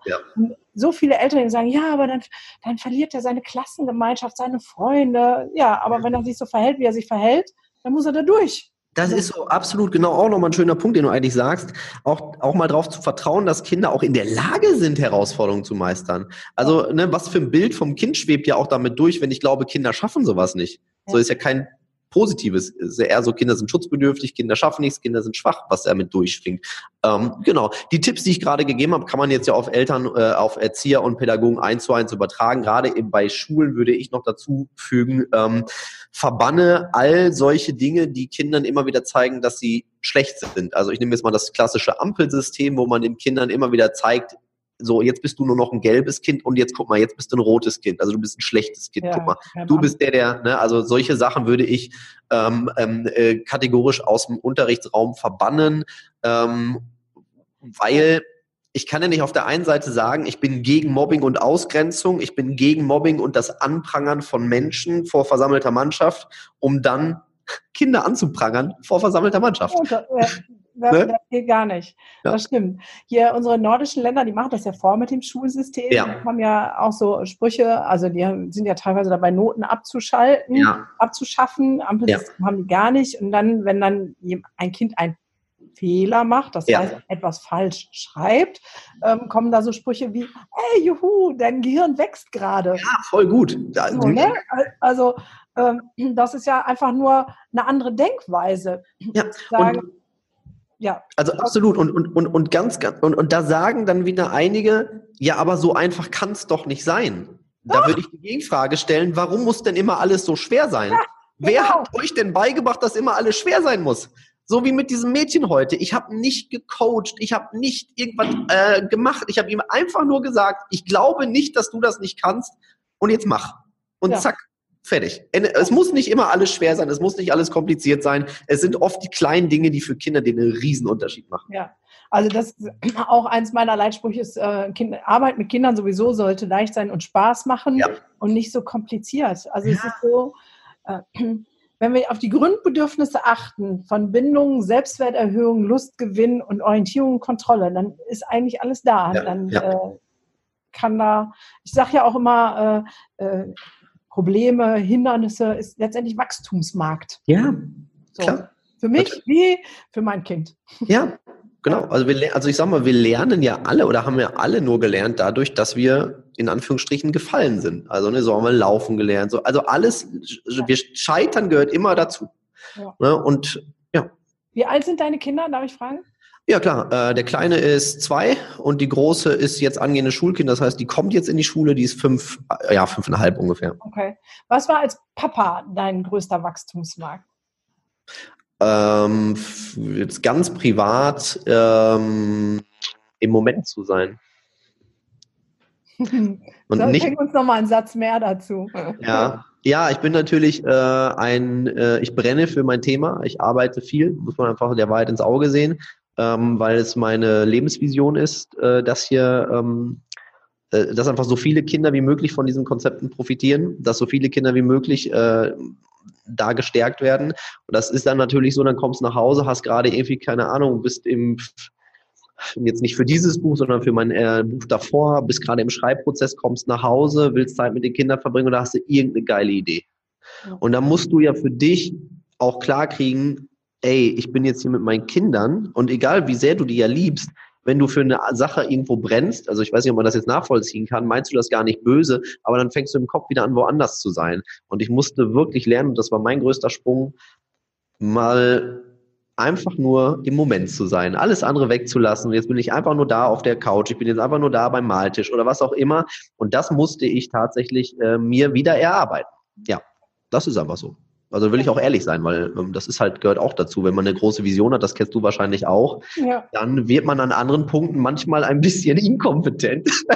so viele Eltern die sagen, ja, aber dann, dann verliert er seine Klassengemeinschaft, seine Freunde. Ja, aber wenn er sich so verhält, wie er sich verhält, dann muss er da durch. Das ist so absolut genau auch nochmal ein schöner Punkt, den du eigentlich sagst. Auch, auch mal darauf zu vertrauen, dass Kinder auch in der Lage sind, Herausforderungen zu meistern. Also, ne, was für ein Bild vom Kind schwebt ja auch damit durch, wenn ich glaube, Kinder schaffen sowas nicht. So ist ja kein Positives. Ist ja eher so, Kinder sind schutzbedürftig, Kinder schaffen nichts, Kinder sind schwach, was damit durchschwingt. Ähm, genau. Die Tipps, die ich gerade gegeben habe, kann man jetzt ja auf Eltern, äh, auf Erzieher und Pädagogen eins zu eins übertragen. Gerade eben bei Schulen würde ich noch dazu fügen, ähm, verbanne all solche Dinge, die Kindern immer wieder zeigen, dass sie schlecht sind. Also ich nehme jetzt mal das klassische Ampelsystem, wo man den Kindern immer wieder zeigt, so, jetzt bist du nur noch ein gelbes Kind und jetzt guck mal, jetzt bist du ein rotes Kind. Also du bist ein schlechtes Kind. Ja, guck mal, du bist der, der, ne, also solche Sachen würde ich ähm, ähm, äh, kategorisch aus dem Unterrichtsraum verbannen, ähm, weil ich kann ja nicht auf der einen Seite sagen, ich bin gegen Mobbing und Ausgrenzung, ich bin gegen Mobbing und das Anprangern von Menschen vor versammelter Mannschaft, um dann Kinder anzuprangern vor versammelter Mannschaft. Ja, ne? das geht gar nicht. Ja. Das stimmt. Hier unsere nordischen Länder, die machen das ja vor mit dem Schulsystem. Ja. Die haben ja auch so Sprüche, also die sind ja teilweise dabei, Noten abzuschalten, ja. abzuschaffen. Ampelsystem ja. haben die gar nicht. Und dann, wenn dann ein Kind ein Fehler macht, das heißt etwas falsch schreibt, ähm, kommen da so Sprüche wie, hey, juhu, dein Gehirn wächst gerade. Ja, voll gut. So, ne? Also ähm, das ist ja einfach nur eine andere Denkweise. Ja, sagen, und ja. Also absolut. Und, und, und, und ganz, ganz und, und da sagen dann wieder einige, ja, aber so einfach kann es doch nicht sein. Da würde ich die Gegenfrage stellen, warum muss denn immer alles so schwer sein? Ja, Wer genau. hat euch denn beigebracht, dass immer alles schwer sein muss? So wie mit diesem Mädchen heute. Ich habe nicht gecoacht, ich habe nicht irgendwas äh, gemacht. Ich habe ihm einfach nur gesagt, ich glaube nicht, dass du das nicht kannst und jetzt mach. Und ja. zack, Fertig. Es muss nicht immer alles schwer sein, es muss nicht alles kompliziert sein. Es sind oft die kleinen Dinge, die für Kinder den einen Unterschied machen. Ja, also das ist auch eins meiner Leitsprüche ist, äh, kind, Arbeit mit Kindern sowieso sollte leicht sein und Spaß machen ja. und nicht so kompliziert. Also ja. es ist so, äh, wenn wir auf die Grundbedürfnisse achten, von Bindung, Selbstwerterhöhung, Lustgewinn und Orientierung und Kontrolle, dann ist eigentlich alles da. Ja. Dann äh, kann da, ich sage ja auch immer, äh, äh, Probleme, Hindernisse, ist letztendlich Wachstumsmarkt. Ja, so. klar. Für mich wie für mein Kind. Ja, genau. Also, wir, also ich sag mal, wir lernen ja alle oder haben ja alle nur gelernt dadurch, dass wir in Anführungsstrichen gefallen sind. Also ne, so haben wir laufen gelernt. So, also alles, wir scheitern gehört immer dazu. Ja. Ne, und ja. Wie alt sind deine Kinder, darf ich fragen? Ja, klar. Äh, der Kleine ist zwei und die Große ist jetzt angehende Schulkind. Das heißt, die kommt jetzt in die Schule, die ist fünf, äh, ja, fünfeinhalb ungefähr. Okay. Was war als Papa dein größter Wachstumsmarkt? Ähm, jetzt ganz privat ähm, im Moment zu sein. Und Dann nicht, uns noch mal einen Satz mehr dazu. Ja, ja, ich bin natürlich äh, ein, äh, ich brenne für mein Thema. Ich arbeite viel, muss man einfach der Wahrheit ins Auge sehen, ähm, weil es meine Lebensvision ist, äh, dass hier, ähm, äh, dass einfach so viele Kinder wie möglich von diesen Konzepten profitieren, dass so viele Kinder wie möglich äh, da gestärkt werden. Und das ist dann natürlich so, dann kommst du nach Hause, hast gerade irgendwie, keine Ahnung, bist im jetzt nicht für dieses Buch, sondern für mein äh, Buch davor, bist gerade im Schreibprozess, kommst nach Hause, willst Zeit mit den Kindern verbringen und da hast du irgendeine geile Idee. Und dann musst du ja für dich auch klar kriegen, ey, ich bin jetzt hier mit meinen Kindern und egal wie sehr du die ja liebst, wenn du für eine Sache irgendwo brennst, also ich weiß nicht, ob man das jetzt nachvollziehen kann, meinst du das gar nicht böse, aber dann fängst du im Kopf wieder an, woanders zu sein. Und ich musste wirklich lernen, und das war mein größter Sprung, mal einfach nur im Moment zu sein, alles andere wegzulassen. Jetzt bin ich einfach nur da auf der Couch, ich bin jetzt einfach nur da beim Maltisch oder was auch immer. Und das musste ich tatsächlich äh, mir wieder erarbeiten. Ja, das ist einfach so. Also will ich auch ehrlich sein, weil ähm, das ist halt, gehört auch dazu. Wenn man eine große Vision hat, das kennst du wahrscheinlich auch, ja. dann wird man an anderen Punkten manchmal ein bisschen inkompetent.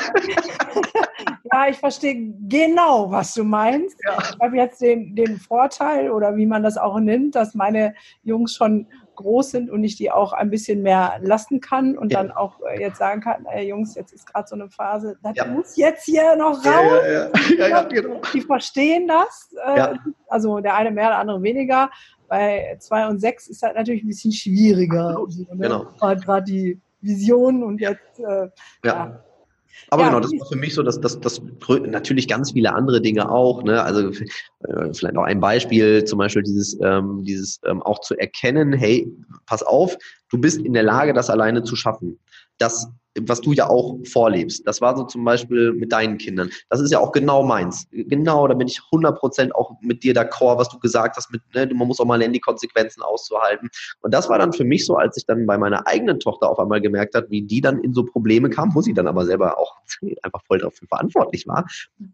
Ja, ich verstehe genau, was du meinst. Ja. Ich habe jetzt den, den Vorteil oder wie man das auch nennt, dass meine Jungs schon groß sind und ich die auch ein bisschen mehr lassen kann und ja. dann auch äh, jetzt sagen kann, ey Jungs, jetzt ist gerade so eine Phase, das ja. muss jetzt hier noch raus. Ja, genau. Die verstehen das. Äh, also der eine mehr, der andere weniger. Bei zwei und sechs ist halt natürlich ein bisschen schwieriger. Also, ne? Genau. Gerade die Vision und jetzt äh, ja. Aber ja, genau, das war für mich so, dass das, das natürlich ganz viele andere Dinge auch. Ne? Also äh, vielleicht noch ein Beispiel, zum Beispiel dieses, ähm, dieses ähm, auch zu erkennen, hey, pass auf, du bist in der Lage, das alleine zu schaffen. Das was du ja auch vorlebst. Das war so zum Beispiel mit deinen Kindern. Das ist ja auch genau meins. Genau, da bin ich 100% auch mit dir d'accord, was du gesagt hast. Mit, ne, man muss auch mal lernen, die Konsequenzen auszuhalten. Und das war dann für mich so, als ich dann bei meiner eigenen Tochter auf einmal gemerkt habe, wie die dann in so Probleme kam, wo sie dann aber selber auch einfach voll dafür verantwortlich war,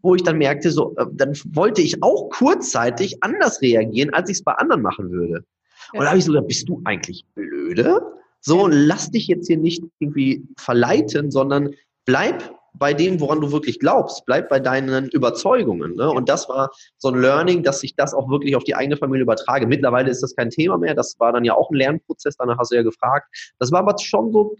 wo ich dann merkte, so, äh, dann wollte ich auch kurzzeitig anders reagieren, als ich es bei anderen machen würde. Und da habe ich so gesagt, bist du eigentlich blöde? So, lass dich jetzt hier nicht irgendwie verleiten, sondern bleib bei dem, woran du wirklich glaubst. Bleib bei deinen Überzeugungen. Ne? Und das war so ein Learning, dass ich das auch wirklich auf die eigene Familie übertrage. Mittlerweile ist das kein Thema mehr. Das war dann ja auch ein Lernprozess. Danach hast du ja gefragt. Das war aber schon so,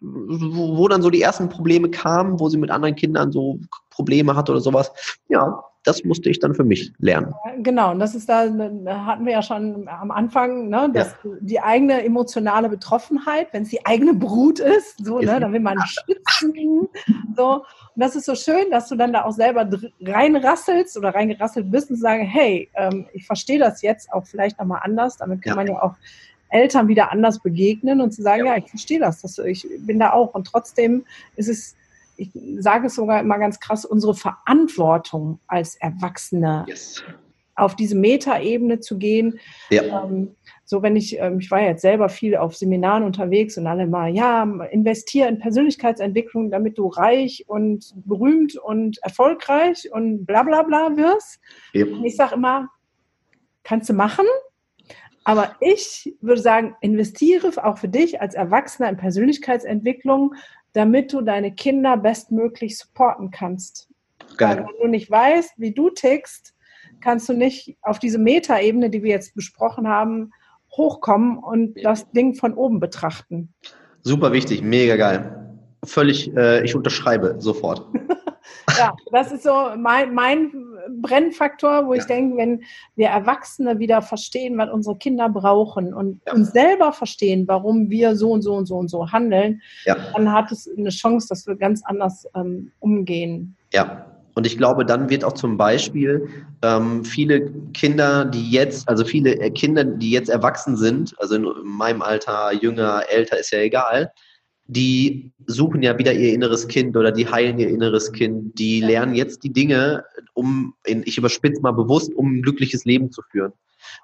wo dann so die ersten Probleme kamen, wo sie mit anderen Kindern so Probleme hatte oder sowas. Ja, das musste ich dann für mich lernen. Genau, und das ist da, hatten wir ja schon am Anfang, ne, dass ja. die eigene emotionale Betroffenheit, wenn es die eigene Brut ist, so, ne, dann will man schützen. So. Und das ist so schön, dass du dann da auch selber reinrasselst oder reingerasselt bist und sagen, hey, ähm, ich verstehe das jetzt auch vielleicht nochmal anders. Damit kann ja. man ja auch Eltern wieder anders begegnen und zu sagen, ja, ja ich verstehe das, das, ich bin da auch. Und trotzdem ist es ich sage es sogar immer ganz krass, unsere Verantwortung als Erwachsene yes. auf diese Metaebene zu gehen. Ja. Ähm, so, wenn ich, ähm, ich war jetzt selber viel auf Seminaren unterwegs und alle mal, ja, investiere in Persönlichkeitsentwicklung, damit du reich und berühmt und erfolgreich und bla bla bla wirst. Ja. Und ich sage immer, kannst du machen, aber ich würde sagen, investiere auch für dich als Erwachsener in Persönlichkeitsentwicklung, damit du deine Kinder bestmöglich supporten kannst. Geil. Weil wenn du nicht weißt, wie du tickst, kannst du nicht auf diese Metaebene, die wir jetzt besprochen haben, hochkommen und das Ding von oben betrachten. Super wichtig, mega geil. Völlig, äh, ich unterschreibe sofort. ja, das ist so mein, mein Brennfaktor, wo ja. ich denke, wenn wir Erwachsene wieder verstehen, was unsere Kinder brauchen und ja. uns selber verstehen, warum wir so und so und so und so handeln, ja. dann hat es eine Chance, dass wir ganz anders ähm, umgehen. Ja, und ich glaube, dann wird auch zum Beispiel ähm, viele Kinder, die jetzt, also viele Kinder, die jetzt erwachsen sind, also in meinem Alter, jünger, älter, ist ja egal, die suchen ja wieder ihr inneres Kind oder die heilen ihr inneres Kind. Die ja. lernen jetzt die Dinge, um, ich überspitze mal bewusst, um ein glückliches Leben zu führen.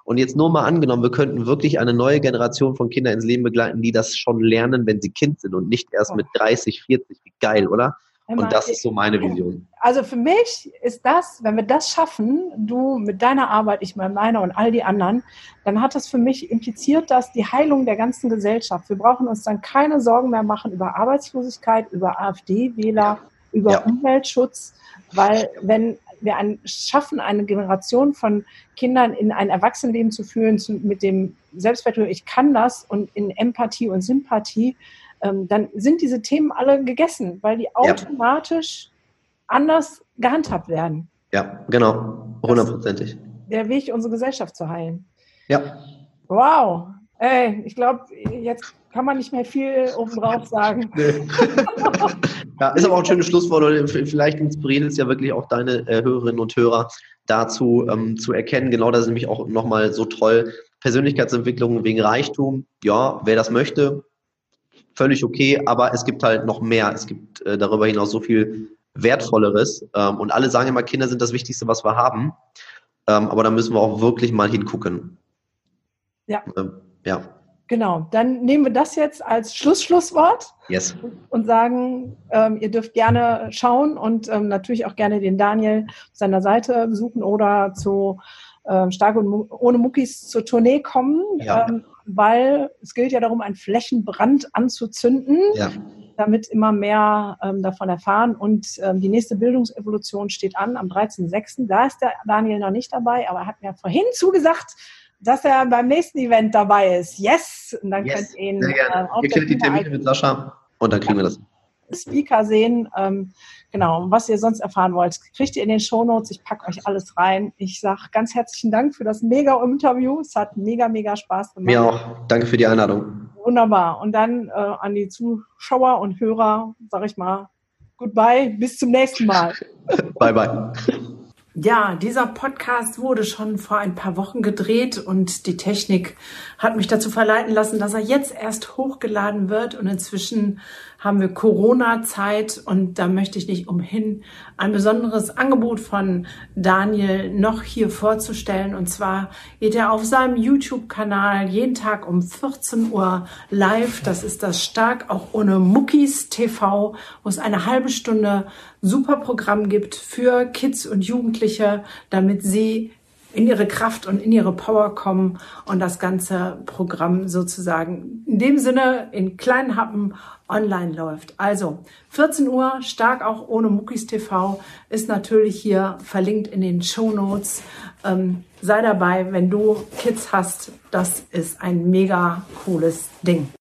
Und jetzt nur mal angenommen, wir könnten wirklich eine neue Generation von Kindern ins Leben begleiten, die das schon lernen, wenn sie Kind sind und nicht erst mit 30, 40. Wie geil, oder? Und das ist so meine Vision. Also für mich ist das, wenn wir das schaffen, du mit deiner Arbeit, ich mit meiner und all die anderen, dann hat das für mich impliziert, dass die Heilung der ganzen Gesellschaft. Wir brauchen uns dann keine Sorgen mehr machen über Arbeitslosigkeit, über AfD-Wähler, über ja. Umweltschutz, weil wenn wir ein, schaffen, eine Generation von Kindern in ein Erwachsenenleben zu führen, zu, mit dem Selbstwertgefühl, ich kann das und in Empathie und Sympathie, ähm, dann sind diese Themen alle gegessen, weil die automatisch ja. anders gehandhabt werden. Ja, genau, hundertprozentig. Der Weg, unsere Gesellschaft zu heilen. Ja. Wow. Ey, ich glaube, jetzt kann man nicht mehr viel oben drauf sagen. ja, ist aber auch ein schönes Schlusswort. Vielleicht inspiriert es ja wirklich auch deine äh, Hörerinnen und Hörer dazu ähm, zu erkennen. Genau das ist nämlich auch nochmal so toll. Persönlichkeitsentwicklung wegen Reichtum. Ja, wer das möchte, völlig okay, aber es gibt halt noch mehr. Es gibt äh, darüber hinaus so viel Wertvolleres. Ähm, und alle sagen immer, Kinder sind das Wichtigste, was wir haben. Ähm, aber da müssen wir auch wirklich mal hingucken. Ja. Ähm, ja. Genau, dann nehmen wir das jetzt als Schlussschlusswort yes. und sagen, ähm, ihr dürft gerne schauen und ähm, natürlich auch gerne den Daniel auf seiner Seite besuchen oder zu ähm, Stark und ohne Muckis zur Tournee kommen, ja. Weil es gilt ja darum, einen Flächenbrand anzuzünden, ja. damit immer mehr ähm, davon erfahren. Und ähm, die nächste Bildungsevolution steht an am 13.06. Da ist der Daniel noch nicht dabei, aber er hat mir vorhin zugesagt, dass er beim nächsten Event dabei ist. Yes! Und dann yes. könnt ihr ihn äh, Ihr könnt die Termine mit Sascha und dann kriegen ja. wir das. Speaker sehen. Ähm, genau, was ihr sonst erfahren wollt, kriegt ihr in den Shownotes. Ich packe euch alles rein. Ich sage ganz herzlichen Dank für das mega Interview. Es hat mega, mega Spaß gemacht. Mir auch. Danke für die Einladung. Wunderbar. Und dann äh, an die Zuschauer und Hörer sage ich mal Goodbye, bis zum nächsten Mal. bye, bye. Ja, dieser Podcast wurde schon vor ein paar Wochen gedreht und die Technik hat mich dazu verleiten lassen, dass er jetzt erst hochgeladen wird und inzwischen haben wir Corona-Zeit und da möchte ich nicht umhin, ein besonderes Angebot von Daniel noch hier vorzustellen. Und zwar geht er auf seinem YouTube-Kanal jeden Tag um 14 Uhr live. Das ist das Stark auch ohne Muckis TV, wo es eine halbe Stunde super Programm gibt für Kids und Jugendliche, damit sie in ihre Kraft und in ihre Power kommen und das ganze Programm sozusagen in dem Sinne in kleinen Happen online läuft. Also 14 Uhr, stark auch ohne Muckis TV, ist natürlich hier verlinkt in den Show Notes. Ähm, sei dabei, wenn du Kids hast. Das ist ein mega cooles Ding.